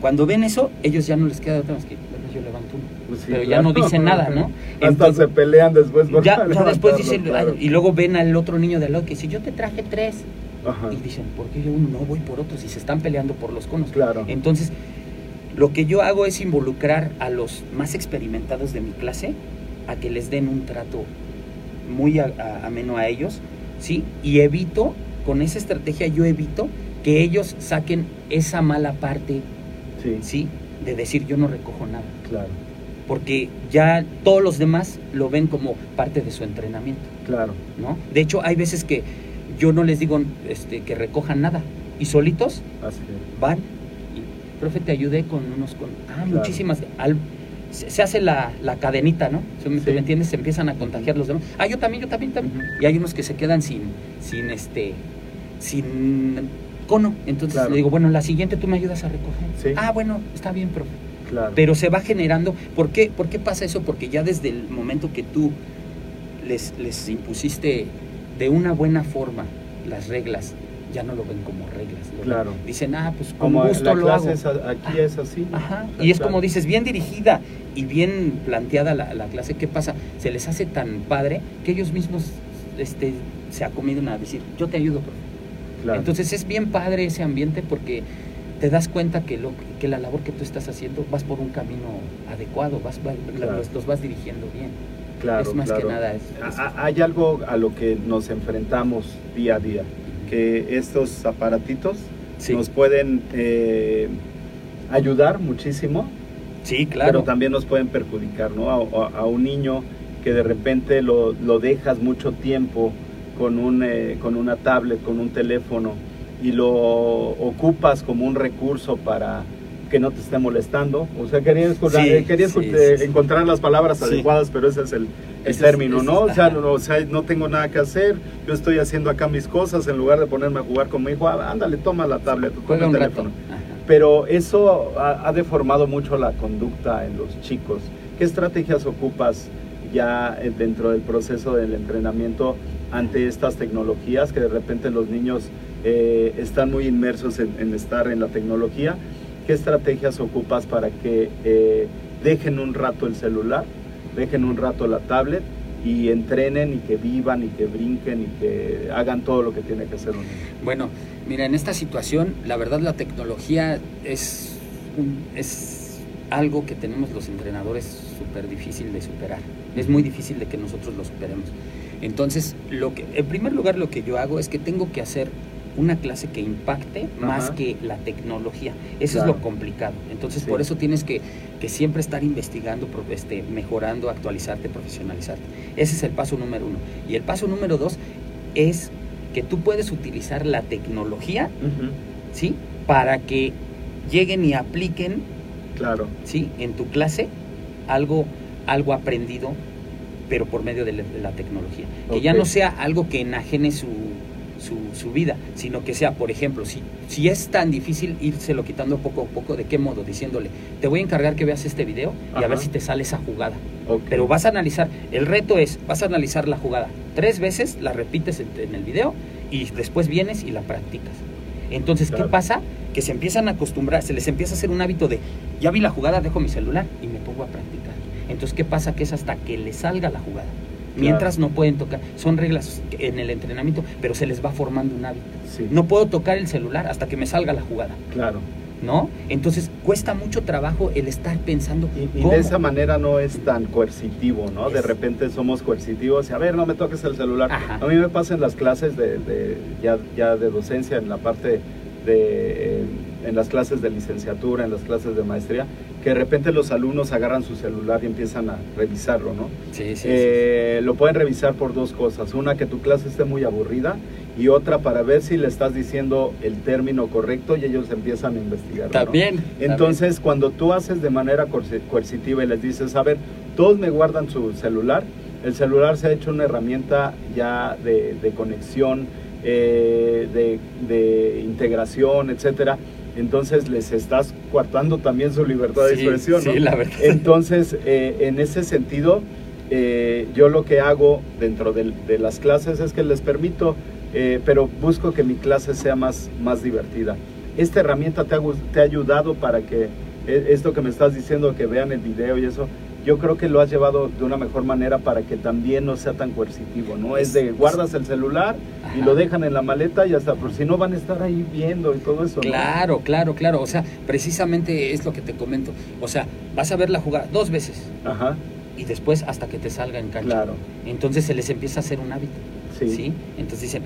Cuando ven eso, ellos ya no les queda otra más que, yo levanto uno. pues sí, Pero ya no dicen nada, ¿no? Hasta Entonces- se pelean después por Ya, ya después dicen, y luego ven al otro niño de lado que dice, yo te traje tres. Ajá, Y dicen, ¿por qué yo no voy por otros? Y se están peleando por los conos. Claro. Entonces, lo que yo hago es involucrar a los más experimentados de mi clase a que les den un trato muy a- a- ameno a ellos, ¿sí? Y evito, con esa estrategia yo evito que ellos saquen esa mala parte, Sí, ¿sí? De decir, yo no recojo nada. claro. porque ya todos los demás lo ven como parte de su entrenamiento, Claro. ¿no? De hecho, hay veces que yo no les digo este, que recojan nada y solitos Así van profe, te ayudé con unos, con, ah, Claro. muchísimas, al- se, hace la, la cadenita, ¿no? ¿Sí ¿Me, Sí. me entiendes? Se empiezan a contagiar los demás. Ah, yo también, yo también, también. Y hay unos que se quedan sin, sin este, sin cono. Entonces Claro. le digo, bueno, la siguiente tú me ayudas a recoger. Sí. Ah, bueno, está bien, profe. Claro. Pero se va generando. ¿Por qué, ¿Por qué pasa eso? Porque ya desde el momento que tú les, les impusiste de una buena forma las reglas, ya no lo ven como reglas. Claro. Dicen, ah, pues con Como gusto la lo clase hago. es a- aquí es así. Ajá. Y es como dices, bien dirigida y bien planteada la, la clase. ¿Qué pasa? Se les hace tan padre que ellos mismos este, se acomiendan a decir, yo te ayudo, profe. Claro. Entonces es bien padre ese ambiente porque te das cuenta que, lo, que la labor que tú estás haciendo vas por un camino adecuado, vas, va- Claro. los, los vas dirigiendo bien. Claro, es más claro. que nada. es- es- Hay algo a lo que nos enfrentamos día a día, que estos aparatitos sí, nos pueden eh, ayudar muchísimo, sí, claro. pero también nos pueden perjudicar, ¿no? A, a- a un niño que de repente lo, lo dejas mucho tiempo con, un, eh, con una tablet, con un teléfono, y lo ocupas como un recurso para que no te esté molestando. O sea, quería, escuchar- Sí, eh, quería sí, escu- eh, sí, encontrar las palabras adecuadas, pero ese es el, el Ese término, ¿no? es- O sea, no, o sea, no tengo nada que hacer, yo estoy haciendo acá mis cosas, en lugar de ponerme a jugar con mi hijo, ah, ándale, toma la tablet, toma el teléfono. Pero eso ha, ha deformado mucho la conducta en los chicos. ¿Qué estrategias ocupas ya eh, dentro del proceso del entrenamiento ante estas tecnologías que de repente los niños eh, están muy inmersos en, en estar en la tecnología? ¿Qué estrategias ocupas para que eh, dejen un rato el celular, dejen un rato la tablet y entrenen y que vivan y que brinquen y que hagan todo lo que tiene que hacer un niño? Bueno, mira, en esta situación, la verdad la tecnología es, es algo que tenemos los entrenadores súper difícil de superar. Es muy difícil de que nosotros lo superemos. Entonces, lo que, en primer lugar, lo que yo hago es que tengo que hacer una clase que impacte más que la tecnología. Eso Claro. es lo complicado. Entonces, Sí. por eso tienes que, que siempre estar investigando, este, mejorando, actualizarte, profesionalizarte. Ese es el paso número uno. Y el paso número dos es que tú puedes utilizar la tecnología, ¿sí? Para que lleguen y apliquen, Claro. ¿sí? En tu clase algo, algo aprendido, pero por medio de la, de la tecnología. Que ya no sea algo que enajene su, su, su vida, sino que sea, por ejemplo, si, si es tan difícil írselo quitando poco a poco, ¿de qué modo? Diciéndole, te voy a encargar que veas este video y a ver si te sale esa jugada. Pero vas a analizar, el reto es, vas a analizar la jugada tres veces, la repites en, en el video y después vienes y la practicas. Entonces, Claro. ¿qué pasa? Que se empiezan a acostumbrar, se les empieza a hacer un hábito de, ya vi la jugada, dejo mi celular y me pongo a practicar. Entonces, ¿qué pasa? Que es hasta que les salga la jugada. Mientras no pueden tocar, son reglas en el entrenamiento, pero se les va formando un hábito. Sí, No puedo tocar el celular hasta que me salga la jugada, claro. ¿no? Entonces, cuesta mucho trabajo el estar pensando Y, y cómo. de esa manera no es tan coercitivo, ¿no? De repente somos coercitivos y a ver, no me toques el celular. Ajá. A mí me pasa en las clases de, de- ya, ya de docencia, en la parte de, eh, en las clases de licenciatura, en las clases de maestría, que de repente los alumnos agarran su celular y empiezan a revisarlo, ¿no? Sí, sí, sí, Eh, Lo pueden revisar por dos cosas. Una, que tu clase esté muy aburrida y otra, para ver si le estás diciendo el término correcto y ellos empiezan a investigar. ¿no? También. Entonces, cuando tú haces de manera coerci- coercitiva y les dices, a ver, todos me guardan su celular, el celular se ha hecho una herramienta ya de, de conexión, eh, de, de integración, etcétera. Entonces les estás coartando también su libertad de Sí, expresión, ¿no? sí, la verdad. Entonces, eh, en ese sentido, eh, yo lo que hago dentro del- de, las clases es que les permito, pero busco que mi clase sea más, más divertida. ¿Esta herramienta te ha, te ha ayudado para que esto que me estás diciendo, que vean el video y eso, yo creo que lo has llevado de una mejor manera para que también no sea tan coercitivo, ¿no? Es de guardas el celular y lo dejan en la maleta y hasta, por si no van a estar ahí viendo y todo eso, ¿no? Claro, claro, claro. O sea, precisamente es lo que te comento. O sea, vas a ver la jugada dos veces Ajá, y después hasta que te salga en cancha. claro, Entonces se les empieza a hacer un hábito. sí, Sí. Entonces dicen,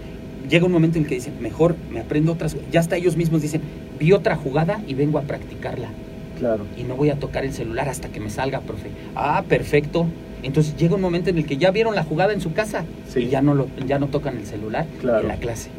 llega un momento en que dicen, mejor me aprendo otras. Ya hasta ellos mismos dicen, vi otra jugada y vengo a practicarla. Claro. y no voy a tocar el celular hasta que me salga, profe. Ah, perfecto. Entonces llega un momento en el que ya vieron la jugada en su casa Sí. y ya no, lo, ya no tocan el celular Claro. en la clase.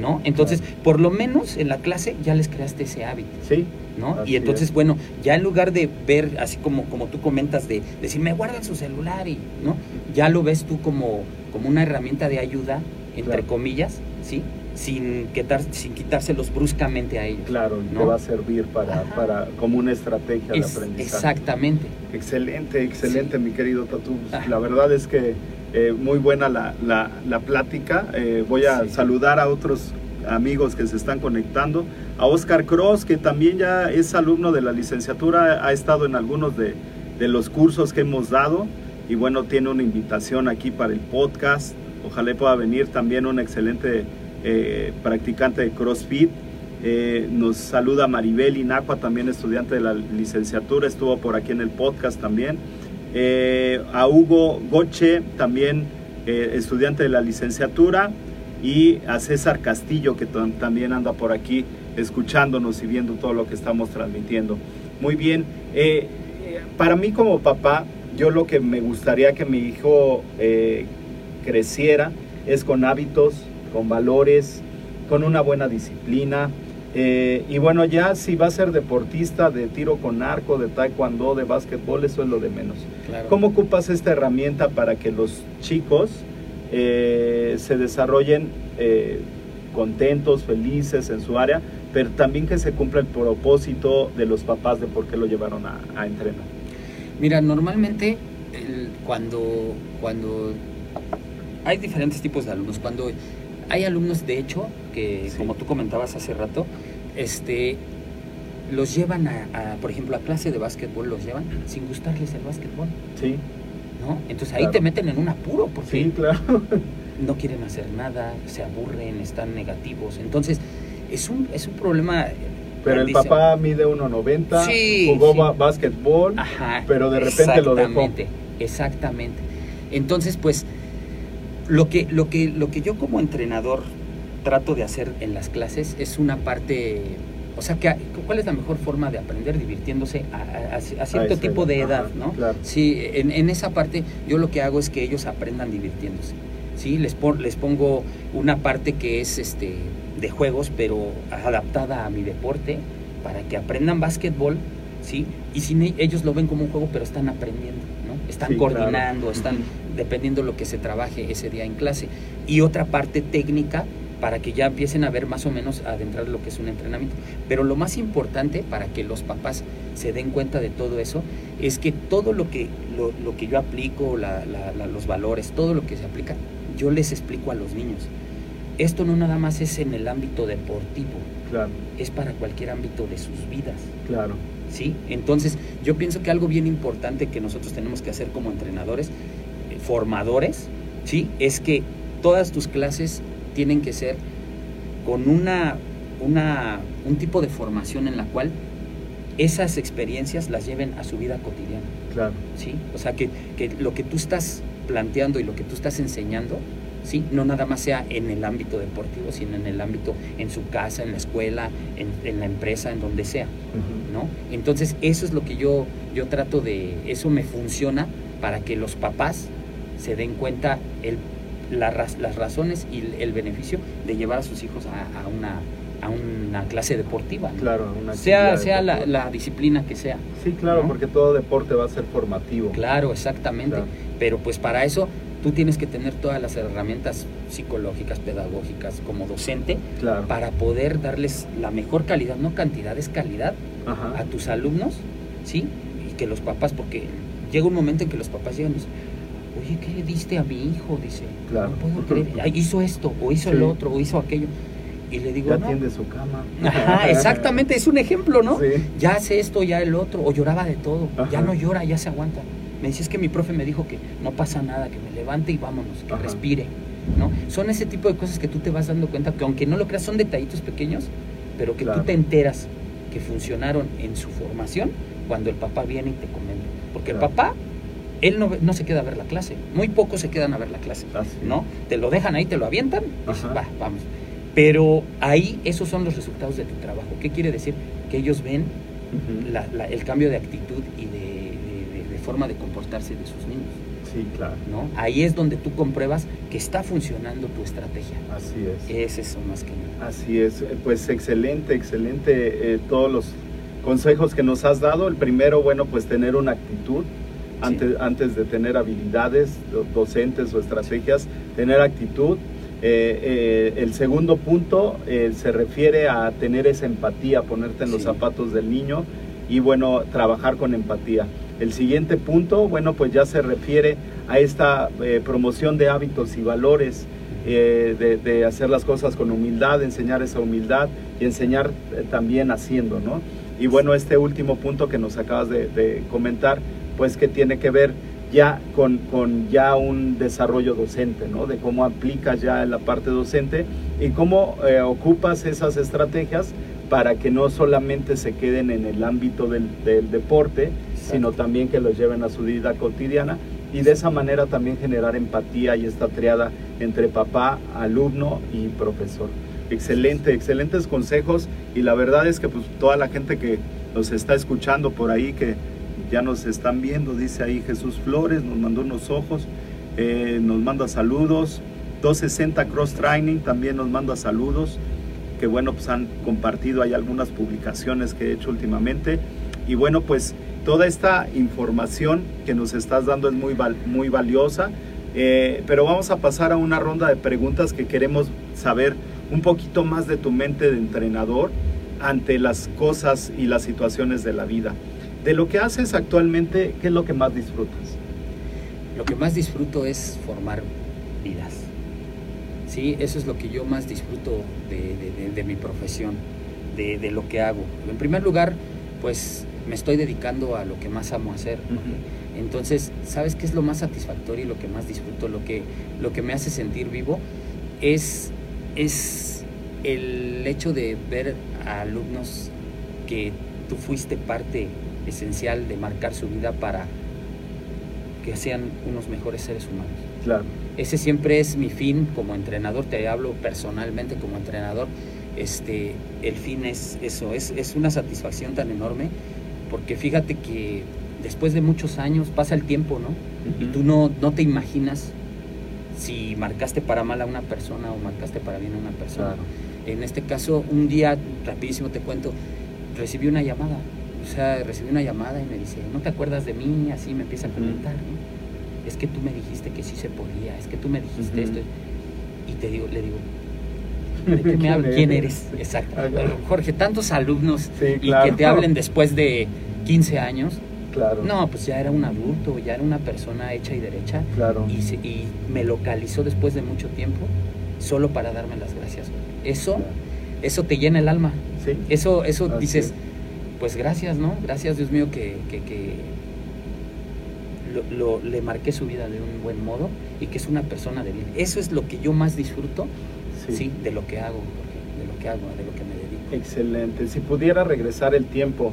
¿No? Entonces, por lo menos en la clase ya les creaste ese hábito. Sí. ¿no? Así y entonces, es. bueno, ya en lugar de ver, así como, como tú comentas, de decir, me guardan su celular y, ¿no? Ya lo ves tú como, como una herramienta de ayuda, entre Claro. comillas, ¿sí? Sin, quitar, sin quitárselos bruscamente a ellos. Claro, y te ¿no? va a servir para, para como una estrategia de Es- aprendizaje. exactamente. Excelente, excelente, mi querido Tatu. Ah. La verdad es que eh, muy buena la, la- la plática. Eh, voy a Sí. saludar a otros amigos que se están conectando. A Oscar Cross, que también ya es alumno de la licenciatura, ha estado en algunos de, de los cursos que hemos dado. Y bueno, tiene una invitación aquí para el podcast. Ojalá pueda venir también un excelente eh, practicante de CrossFit. Eh, nos saluda Maribel Inacua, también estudiante de la licenciatura, estuvo por aquí en el podcast también. Eh, a Hugo Goche, también estudiante de la licenciatura. Y a César Castillo, que tam- también anda por aquí escuchándonos y viendo todo lo que estamos transmitiendo. Muy bien. para mí como papá, yo lo que me gustaría que mi hijo creciera es con hábitos, con valores, con una buena disciplina. Eh, y bueno, ya si va a ser deportista de tiro con arco, de taekwondo, de básquetbol, eso es lo de menos. Claro. ¿Cómo ocupas esta herramienta para que los chicos eh, se desarrollen eh, contentos, felices en su área, pero también que se cumpla el propósito de los papás de por qué lo llevaron a, a entrenar? Mira, normalmente el- cuando, cuando hay diferentes tipos de alumnos, cuando hay alumnos de hecho que, Sí. como tú comentabas hace rato, este, los llevan a, a, por ejemplo, a clase de básquetbol, los llevan sin gustarles el básquetbol, Sí, ¿no? Entonces ahí Claro. te meten en un apuro porque sí, claro. no quieren hacer nada, se aburren, están negativos. Entonces, es un, es un problema. eh, Pero el papá mide 1.90, Sí, jugó sí. básquetbol, Ajá, pero de repente lo dejó. exactamente, Exactamente. Entonces, pues, lo que, lo que, lo que yo como entrenador trato de hacer en las clases es una parte, o sea, que, ¿cuál es la mejor forma de aprender divirtiéndose a, a- a cierto tipo de edad, ajá, ¿no? claro. Sí, en, en esa parte yo lo que hago es que ellos aprendan divirtiéndose. Sí, les, pon- les pongo una parte que es este de juegos, pero adaptada a mi deporte, para que aprendan básquetbol, ¿sí? Y sin e- ellos lo ven como un juego, pero están aprendiendo, ¿no? Están Sí, claro. coordinando, están. Dependiendo lo que se trabaje ese día en clase. Y otra parte técnica para que ya empiecen a ver más o menos adentrar lo que es un entrenamiento. Pero lo más importante para que los papás se den cuenta de todo eso es que todo lo que, lo, lo que yo aplico, la- la- la- los valores, todo lo que se aplica, yo les explico a los niños. Esto no nada más es en el ámbito deportivo, Claro, es para cualquier ámbito de sus vidas. claro. ¿sí? Entonces, yo pienso que algo bien importante que nosotros tenemos que hacer como entrenadores, formadores, ¿sí? Es que todas tus clases tienen que ser con una, una, un tipo de formación en la cual esas experiencias las lleven a su vida cotidiana, Claro, ¿sí? O sea, que, que lo que tú estás planteando y lo que tú estás enseñando, ¿sí? No nada más sea en el ámbito deportivo, sino en el ámbito, en su casa, en la escuela, en, en la empresa, en donde sea. ¿no? Entonces eso es lo que yo, yo trato de, eso me funciona para que los papás se den cuenta el, la las razones y el, beneficio de llevar a sus hijos a, a una, a una clase deportiva, ¿no? claro. una sea, sea la, la disciplina que sea. Sí, claro, ¿no? porque todo deporte va a ser formativo. Claro, exactamente. Claro. Pero pues para eso tú tienes que tener todas las herramientas psicológicas, pedagógicas como docente Claro. para poder darles la mejor calidad, no cantidad, es calidad Ajá. a tus alumnos, ¿sí? Y que los papás, porque llega un momento en que los papás llegan y dicen, oye, ¿qué le diste a mi hijo? Dice, Claro. no puedo creer, hizo esto, o hizo Sí. el otro, o hizo aquello. Y le digo, Ya no. tiende su cama. Ajá, exactamente, es un ejemplo, ¿no? Sí. Ya hace esto, ya el otro, o lloraba de todo, ya Ajá. no llora, ya se aguanta. Me decía, es que mi profe me dijo que no pasa nada, que me levante y vámonos, que Ajá. respire, ¿no? Son ese tipo de cosas que tú te vas dando cuenta que aunque no lo creas, son detallitos pequeños, pero que Claro. tú te enteras que funcionaron en su formación cuando el papá viene y te comenta. Porque Claro. el papá, él no, no se queda a ver la clase, muy pocos se quedan a ver la clase, Así. ¿no? Te lo dejan ahí, te lo avientan, Ajá. va, vamos. Pero ahí esos son los resultados de tu trabajo. ¿Qué quiere decir? Que ellos ven Ujú. la- la- el cambio de actitud y de, de- de- de forma de comportarse de sus niños. Sí, claro. ¿no? Ahí es donde tú compruebas que está funcionando tu estrategia. Así es. Es eso más que nada. Así es, eh, pues excelente, excelente eh, todos los consejos que nos has dado. El primero, bueno, pues tener una actitud antes, antes de tener habilidades do- docentes o estrategias, tener actitud. Eh, eh, el segundo punto eh, se refiere a tener esa empatía, ponerte en los Sí. zapatos del niño y bueno, trabajar con empatía. El siguiente punto, bueno, pues ya se refiere a esta eh, promoción de hábitos y valores, eh, de, de hacer las cosas con humildad, enseñar esa humildad y enseñar eh, también haciendo, ¿no? Y bueno, este último punto que nos acabas de, de comentar, pues que tiene que ver ya con, con ya un desarrollo docente, ¿no? De cómo aplicas ya la parte docente y cómo eh, ocupas esas estrategias para que no solamente se queden en el ámbito del, del deporte, sino también que los lleven a su vida cotidiana y de esa manera también generar empatía y esta triada entre papá, alumno y profesor. Excelente, excelentes consejos y la verdad es que pues toda la gente que nos está escuchando por ahí, que ya nos están viendo, dice ahí Jesús Flores, nos mandó unos ojos, eh, nos manda saludos, 260 Cross Training también nos manda saludos, que bueno, pues han compartido ahí algunas publicaciones que he hecho últimamente y bueno, pues toda esta información que nos estás dando es muy, muy valiosa, eh, pero vamos a pasar a una ronda de preguntas que queremos saber un poquito más de tu mente de entrenador ante las cosas y las situaciones de la vida. De lo que haces actualmente, ¿qué es lo que más disfrutas? Lo que más disfruto es formar vidas. Sí, eso es lo que yo más disfruto de, de- de- de mi profesión, de, de lo que hago. En primer lugar, pues me estoy dedicando a lo que más amo hacer. Entonces, ¿sabes qué es lo más satisfactorio y lo que más disfruto, lo que, lo que me hace sentir vivo? Es, es el hecho de ver a alumnos que tú fuiste parte esencial de marcar su vida para que sean unos mejores seres humanos. Claro, Ese siempre es mi fin como entrenador, te hablo personalmente como entrenador. Este, el fin es eso, es, es una satisfacción tan enorme, porque fíjate que después de muchos años pasa el tiempo, ¿no? Y tú no, no te imaginas si marcaste para mal a una persona o marcaste para bien a una persona. Claro. En este caso, un día, rapidísimo te cuento, recibí una llamada. O sea, recibí una llamada y me dice, ¿no te acuerdas de mí? Así me empieza a comentar, ¿no? Es que tú me dijiste que sí se podía, es que tú me dijiste Ujú. esto. Y te digo, le digo, ¿de qué me ¿Quién hablas? ¿Quién eres? Exacto. Claro. Jorge, tantos alumnos Sí, y claro. que te hablen después de 15 años. Claro. No, pues ya era un adulto, ya era una persona hecha y derecha. Claro. Y, se- y me localizó después de mucho tiempo solo para darme las gracias. Eso, eso te llena el alma. Sí. Eso, eso Así dices, es. Pues gracias, ¿no? Gracias, Dios mío, que, que, que lo, lo- le marqué su vida de un buen modo y que es una persona de bien. Eso es lo que yo más disfruto, sí, de lo que hago, de lo que hago, de lo que me dedico. Excelente. Si pudiera regresar el tiempo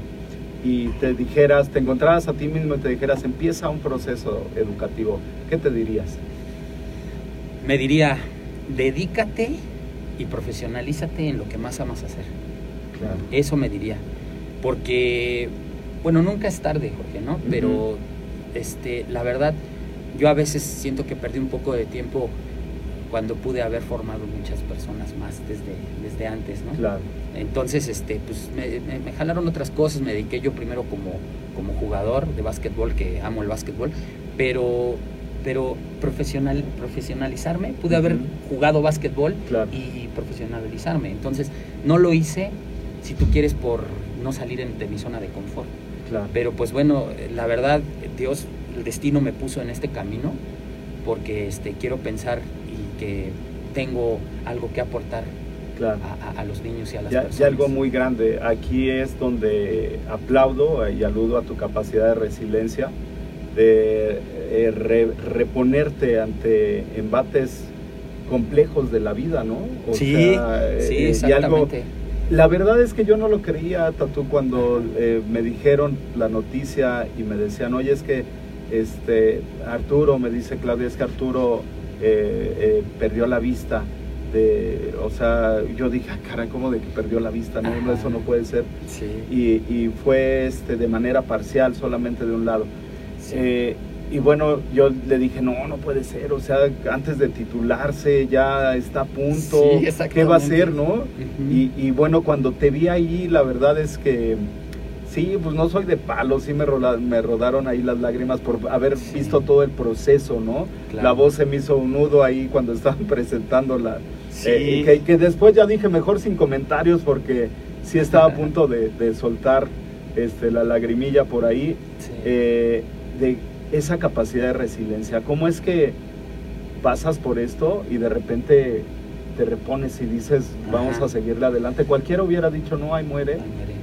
y te dijeras, te encontraras a ti mismo y te dijeras, empieza un proceso educativo, ¿qué te dirías? Me diría, dedícate y profesionalízate en lo que más amas hacer. Claro. Eso me diría. Porque, bueno, nunca es tarde, Jorge, ¿no? Pero, este, la verdad, yo a veces siento que perdí un poco de tiempo cuando pude haber formado muchas personas más desde, desde antes, ¿no? Claro. Entonces, este, pues me, me- me jalaron otras cosas, me dediqué yo primero como, como jugador de básquetbol, que amo el básquetbol, pero, pero profesional, profesionalizarme, pude haber jugado básquetbol Claro. y profesionalizarme. Entonces, no lo hice, si tú quieres, por no salir de mi zona de confort. Claro. Pero pues bueno, la verdad, Dios, el destino me puso en este camino porque este, quiero pensar y que tengo algo que aportar claro. a, a- los niños y a las Ya, personas. ya algo muy grande. Aquí es donde aplaudo y aludo a tu capacidad de resiliencia, de eh, re- reponerte ante embates complejos de la vida, ¿no? O Sí, sea, sí, eh, y algo, exactamente. La verdad es que yo no lo creía, Tatu, cuando eh, me dijeron la noticia y me decían, oye, es que este, Arturo, me dice Claudia, es que Arturo eh, eh, perdió la vista de, o sea, yo dije, ah, caray, ¿cómo de que perdió la vista? No, Ajá. eso no puede ser. Sí. Y, y fue este, de manera parcial, solamente de un lado. sí. Y bueno, yo le dije, no, no puede ser, o sea, antes de titularse ya está a punto, Sí, ¿qué va a hacer, no? Y, y bueno, cuando te vi ahí, la verdad es que sí, pues no soy de palo, sí me, rola- me rodaron ahí las lágrimas por haber Sí. visto todo el proceso, ¿no? Claro. La voz se me hizo un nudo ahí cuando estaban presentando la... Sí. eh, que, que después ya dije mejor sin comentarios porque sí estaba a punto de, de soltar este, la lagrimilla por ahí Sí. eh, de esa capacidad de resiliencia. ¿Cómo es que pasas por esto y de repente te repones y dices, vamos Ajá. a seguirle adelante? Cualquiera hubiera dicho, no, ahí muere,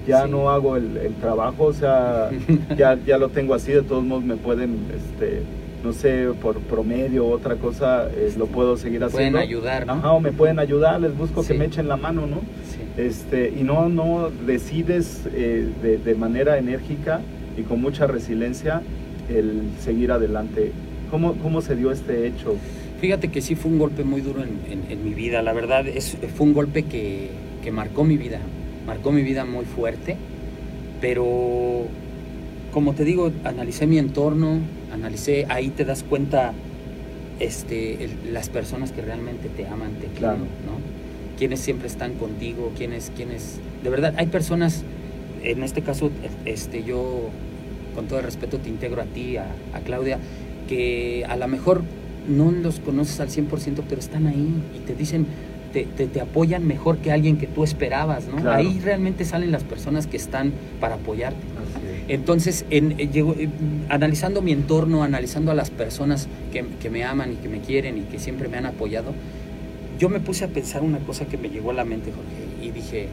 ya Sí. no hago el, el trabajo, o sea, ya, ya lo tengo así, de todos modos me pueden, este, no sé, por promedio o otra cosa, eh, lo puedo seguir Pueden haciendo. ayudar, ¿no? Ajá, o me pueden ayudar, les busco que me echen la mano, ¿no? Sí. Este, y no, no decides eh, de, de manera enérgica y con mucha resiliencia el seguir adelante. ¿Cómo, cómo se dio este hecho? Fíjate que sí fue un golpe muy duro en, en- en mi vida, la verdad, es, fue un golpe que, que marcó mi vida, marcó mi vida muy fuerte, pero como te digo, analicé mi entorno, analicé, ahí te das cuenta este, el- las personas que realmente te aman, te Claro. quieren, ¿no? Quienes siempre están contigo, quienes, quienes, de verdad, hay personas, en este caso, este, yo con todo el respeto te integro a ti, a, a Claudia, que a lo mejor no los conoces al 100%, pero están ahí y te dicen, te, te, te apoyan mejor que alguien que tú esperabas, ¿no? Claro. Ahí realmente salen las personas que están para apoyarte. Entonces, en, eh, eh, analizando mi entorno, analizando a las personas que, que me aman y que me quieren y que siempre me han apoyado, yo me puse a pensar una cosa que me llegó a la mente, Jorge, y dije,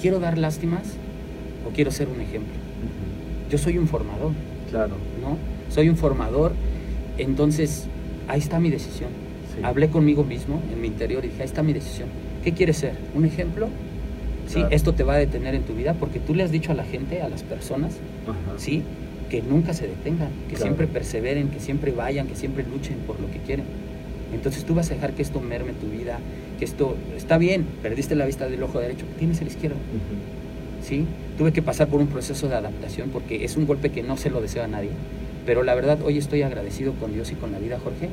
¿quiero dar lástimas o quiero ser un ejemplo? Yo soy un formador, Claro. ¿no? Soy un formador, entonces ahí está mi decisión. sí. Hablé conmigo mismo en mi interior y dije, ahí está mi decisión. ¿Qué quieres ser? ¿Un ejemplo? Sí, Claro. esto te va a detener en tu vida porque tú le has dicho a la gente, a las personas, Ajá. ¿sí? Que nunca se detengan, que Claro. siempre perseveren, que siempre vayan, que siempre luchen por lo que quieren. Entonces tú vas a dejar que esto merme tu vida, que esto está bien, perdiste la vista del ojo derecho, tienes el izquierdo. ¿sí? Tuve que pasar por un proceso de adaptación porque es un golpe que no se lo deseo a nadie, pero la verdad hoy estoy agradecido con Dios y con la vida, Jorge,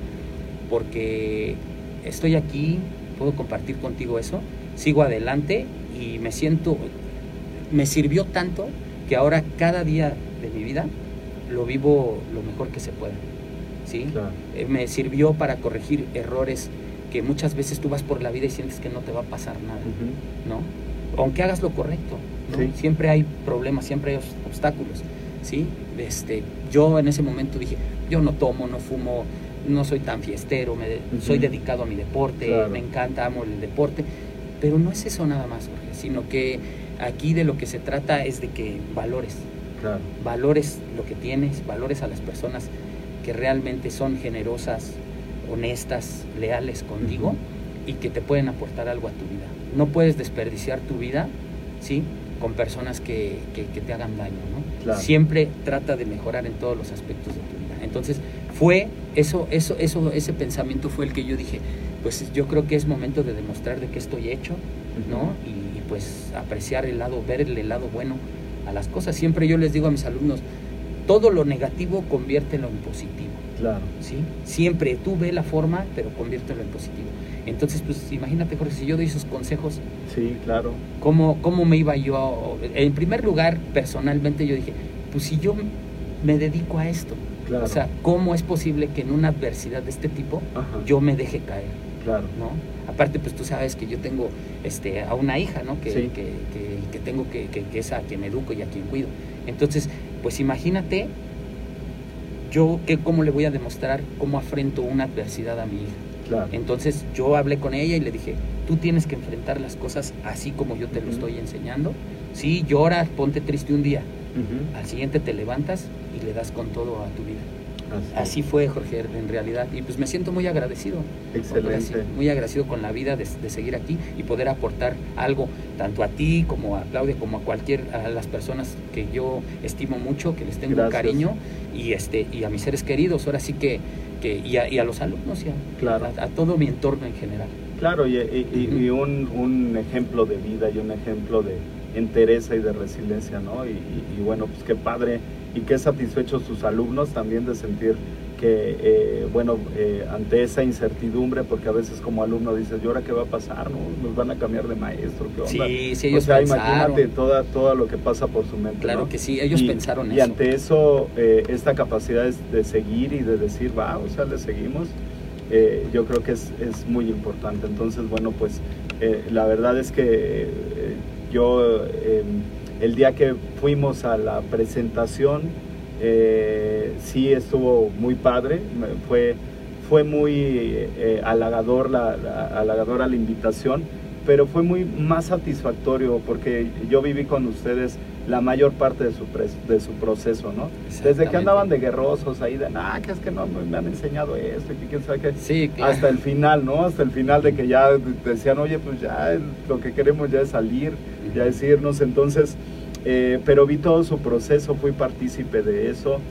porque estoy aquí, puedo compartir contigo eso, sigo adelante y me siento, me sirvió tanto que ahora cada día de mi vida lo vivo lo mejor que se pueda, ¿sí? Claro. Eh, me sirvió para corregir errores que muchas veces tú vas por la vida y sientes que no te va a pasar nada, Ujú. ¿no? Aunque hagas lo correcto, ¿no? Sí. Siempre hay problemas, siempre hay obs- obstáculos, ¿sí? Este, yo en ese momento dije, yo no tomo, no fumo, no soy tan fiestero, me soy dedicado a mi deporte, Claro. me encanta, amo el deporte, pero no es eso nada más, Jorge, sino que aquí de lo que se trata es de que valores, Claro. valores lo que tienes, valores a las personas que realmente son generosas, honestas, leales contigo. Y que te pueden aportar algo a tu vida. No puedes desperdiciar tu vida, ¿sí? Con personas que, que- que te hagan daño, ¿no? Claro. Siempre trata de mejorar en todos los aspectos de tu vida. Entonces, fue eso, eso, eso, ese pensamiento fue el que yo dije, pues yo creo que es momento de demostrar de qué estoy hecho, ¿no? Y, y, pues apreciar el lado, ver el lado bueno a las cosas. Siempre yo les digo a mis alumnos, todo lo negativo conviértelo en positivo, Claro. ¿sí? Siempre tú ve la forma, pero conviértelo en positivo. Entonces, pues imagínate, Jorge, si yo doy esos consejos, Sí, claro. ¿cómo, cómo me iba yo? a- En primer lugar, personalmente yo dije, pues si yo me dedico a esto, Claro. o sea, ¿cómo es posible que en una adversidad de este tipo Ajá. yo me deje caer? Claro. ¿no? Aparte, pues tú sabes que yo tengo este, a una hija, ¿no? Que, Sí. que, que- que tengo que, que, que es a quien educo y a quien cuido. Entonces, pues imagínate yo que cómo le voy a demostrar cómo afrento una adversidad a mi hija. Claro. Entonces yo hablé con ella y le dije, tú tienes que enfrentar las cosas así como yo te lo Ujú. estoy enseñando. Sí, lloras, ponte triste un día, Ujú. al siguiente te levantas y le das con todo a tu vida. Así. Así fue, Jorge, en realidad. Y pues me siento muy agradecido. Excelente. Muy agradecido con la vida de, de seguir aquí y poder aportar algo tanto a ti como a Claudia como a cualquier a las personas que yo estimo mucho, que les tengo Gracias. cariño y este y a mis seres queridos. Ahora sí que, y, a, y a los alumnos y a, Claro. a, a todo mi entorno en general. Claro, y, y- un, un ejemplo de vida y un ejemplo de entereza y de resiliencia, ¿no? Y bueno, pues qué padre y qué satisfechos sus alumnos también de sentir que, eh, bueno, eh, ante esa incertidumbre, porque a veces como alumno dices, ¿y ahora qué va a pasar? ¿no? ¿Nos van a cambiar de maestro? ¿Qué onda? Sí, sí, ellos o sea, pensaron. imagínate toda, todo lo que pasa por su mente. Claro ¿no? que sí, ellos y, pensaron y eso. ante eso, eh, esta capacidad es de seguir y de decir, va, o sea, le seguimos, yo creo que es, es muy importante. Entonces, bueno, pues eh, la verdad es que yo, el día que fuimos a la presentación, eh, sí estuvo muy padre, fue, fue muy eh, halagador la, la- halagadora la invitación, pero fue muy más satisfactorio porque yo viví con ustedes la mayor parte de su, pres- de su proceso, ¿no? Desde que andaban de guerrosos ahí, de, ah, que es que no me me han enseñado esto, y que quién sabe qué. Sí, claro. Hasta el final, ¿no? Hasta el final de que ya decían, oye, pues ya lo que queremos ya es salir, ya es irnos. Entonces, eh, pero vi todo su proceso, fui partícipe de eso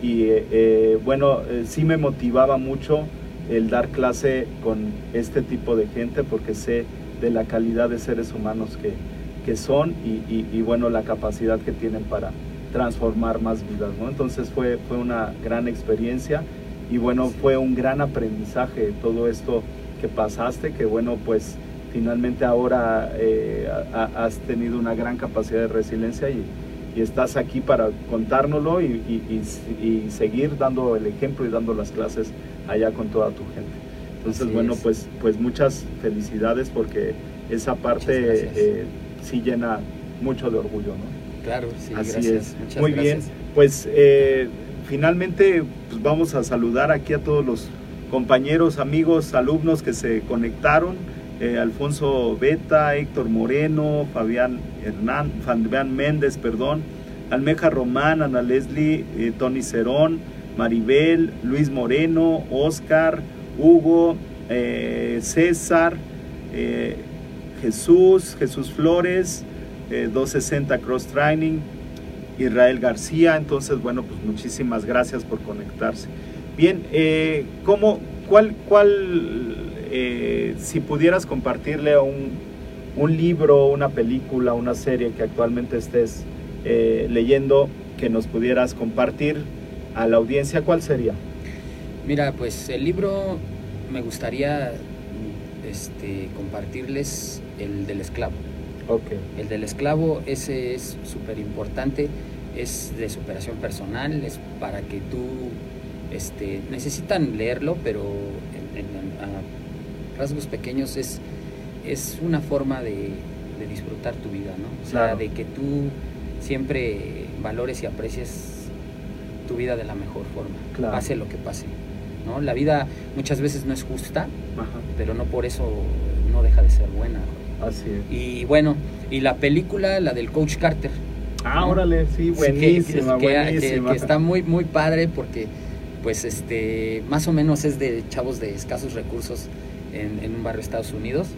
y eh, eh, bueno, sí me motivaba mucho el dar clase con este tipo de gente porque sé de la calidad de seres humanos que, que son y, y- y, bueno, la capacidad que tienen para transformar más vidas, ¿no? Entonces fue, fue una gran experiencia y bueno, fue un gran aprendizaje todo esto que pasaste, que bueno, pues finalmente ahora eh, ha- ha- has tenido una gran capacidad de resiliencia y, y estás aquí para contárnoslo y, y- y- y seguir dando el ejemplo y dando las clases allá con toda tu gente. Entonces, Así bueno, es. pues, pues muchas felicidades porque esa parte eh, sí llena mucho de orgullo, ¿no? Claro, sí, Así gracias. es. Muchas Muy gracias. bien. Pues eh, finalmente pues, vamos a saludar aquí a todos los compañeros, amigos, alumnos que se conectaron. Eh, Alfonso Beta, Héctor Moreno, Fabián Hernán, Fabián Méndez, perdón, Almeja Román, Ana Leslie, eh, Tony Cerón, Maribel, Luis Moreno, Oscar, Hugo, eh, César, Jesús, Jesús Flores, eh, 260 Cross Training, Israel García. Entonces, bueno, pues muchísimas gracias por conectarse. Bien, ¿cómo, cuál, cuál, eh, si pudieras compartirle un, un libro, una película, una serie que actualmente estés eh, leyendo, que nos pudieras compartir a la audiencia, ¿cuál sería? Mira, pues el libro me gustaría este, compartirles el del esclavo. Ok, El del esclavo, ese es súper importante, es de superación personal, es para que tú, este, necesitan leerlo, pero rasgos pequeños es, es una forma de, de disfrutar tu vida, ¿no? O sea, Claro. de que tú siempre valores y aprecies tu vida de la mejor forma, Claro. pase lo que pase, ¿no? La vida muchas veces no es justa, Ajá, pero no por eso no deja de ser buena. así es. Y bueno, y la película, la del Coach Carter. Ah, ¿no? órale, sí, buenísima, que, que- buenísima. que está muy, muy padre porque, pues, este, más o menos es de chavos de escasos recursos en, en un barrio de Estados Unidos.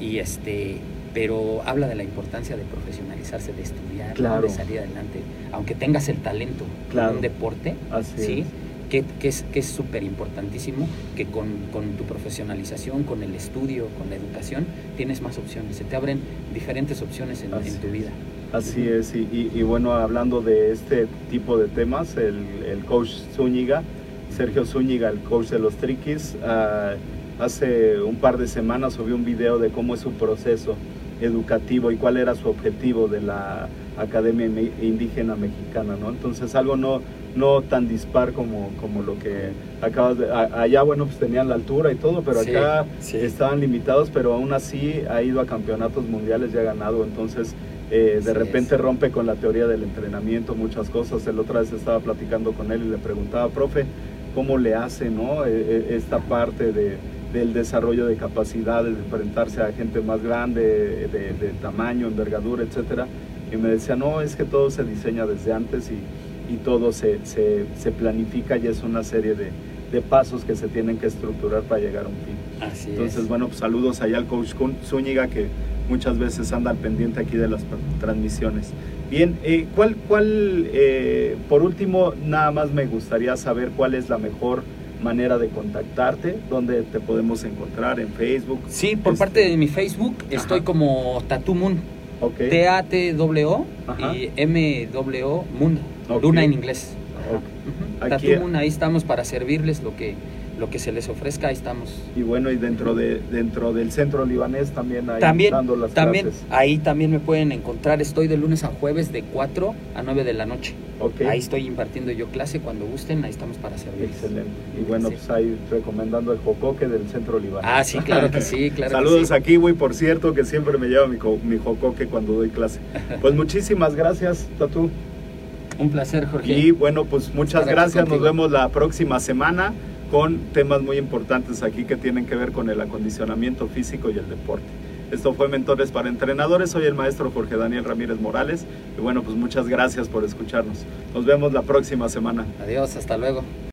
Y este, pero habla de la importancia de profesionalizarse, de estudiar. Claro. de salir adelante. Aunque tengas el talento Claro. en un deporte, Así ¿sí? es. Que, que es que es súper importantísimo que con, con tu profesionalización, con el estudio, con la educación, tienes más opciones. Se te abren diferentes opciones en, tu es. vida. Así es, y, y- y bueno, hablando de este tipo de temas, el, el coach Zúñiga, Sergio Zúñiga, el coach de los Triquis, ah, hace un par de semanas subió un video de cómo es su proceso educativo y cuál era su objetivo de la Academia Indígena Mexicana, ¿no? Entonces algo no, no tan dispar como, como lo que acabas de... a- allá, bueno, pues tenían la altura y todo, pero Sí, acá sí. estaban limitados, pero aún así ha ido a campeonatos mundiales y ha ganado, entonces eh, de Así repente rompe con la teoría del entrenamiento, muchas cosas. El otra vez estaba platicando con él y le preguntaba, profe, ¿cómo le hace no? Eh, eh, esta parte de, del desarrollo de capacidades, de enfrentarse a gente más grande, de, de tamaño, envergadura, etcétera? Y me decía, no, es que todo se diseña desde antes y, y todo se, se, se planifica y es una serie de, de pasos que se tienen que estructurar para llegar a un fin. Así Entonces, es. bueno, pues saludos allá al coach Zúñiga que muchas veces anda al pendiente aquí de las transmisiones. Bien, eh, ¿cuál, cuál eh, por último, nada más me gustaría saber cuál es la mejor manera de contactarte, dónde te podemos encontrar en Facebook. Sí, por Este, parte de mi Facebook estoy como Tatumun, Ok. T-A-T-W-O Ajá. y M-W Moon, Ok. Luna en inglés. Ok. Ujú. Aquí- Tatumun, ahí estamos para servirles lo que, lo que se les ofrezca, ahí estamos. Y bueno, y dentro de dentro del centro libanés también ahí También, dando las también clases. ahí también me pueden encontrar. Estoy de lunes a jueves de 4 a 9 de la noche. Ok. Ahí estoy impartiendo yo clase cuando gusten, ahí estamos para servirles. Excelente. Y bueno, Sí. pues ahí recomendando el jocoque del centro libanés. Ah, sí, claro que sí, claro Saludos que sí. a Kiwi, por cierto, que siempre me lleva mi, mi jocoque cuando doy clase. Pues muchísimas gracias, Tatu. Un placer, Jorge. Y bueno, pues muchas Estar aquí gracias. Nos vemos la próxima semana con temas muy importantes aquí que tienen que ver con el acondicionamiento físico y el deporte. Esto fue Mentores para Entrenadores. Soy el maestro Jorge Daniel Ramírez Morales. Y bueno, pues muchas gracias por escucharnos. Nos vemos la próxima semana. Adiós, hasta luego.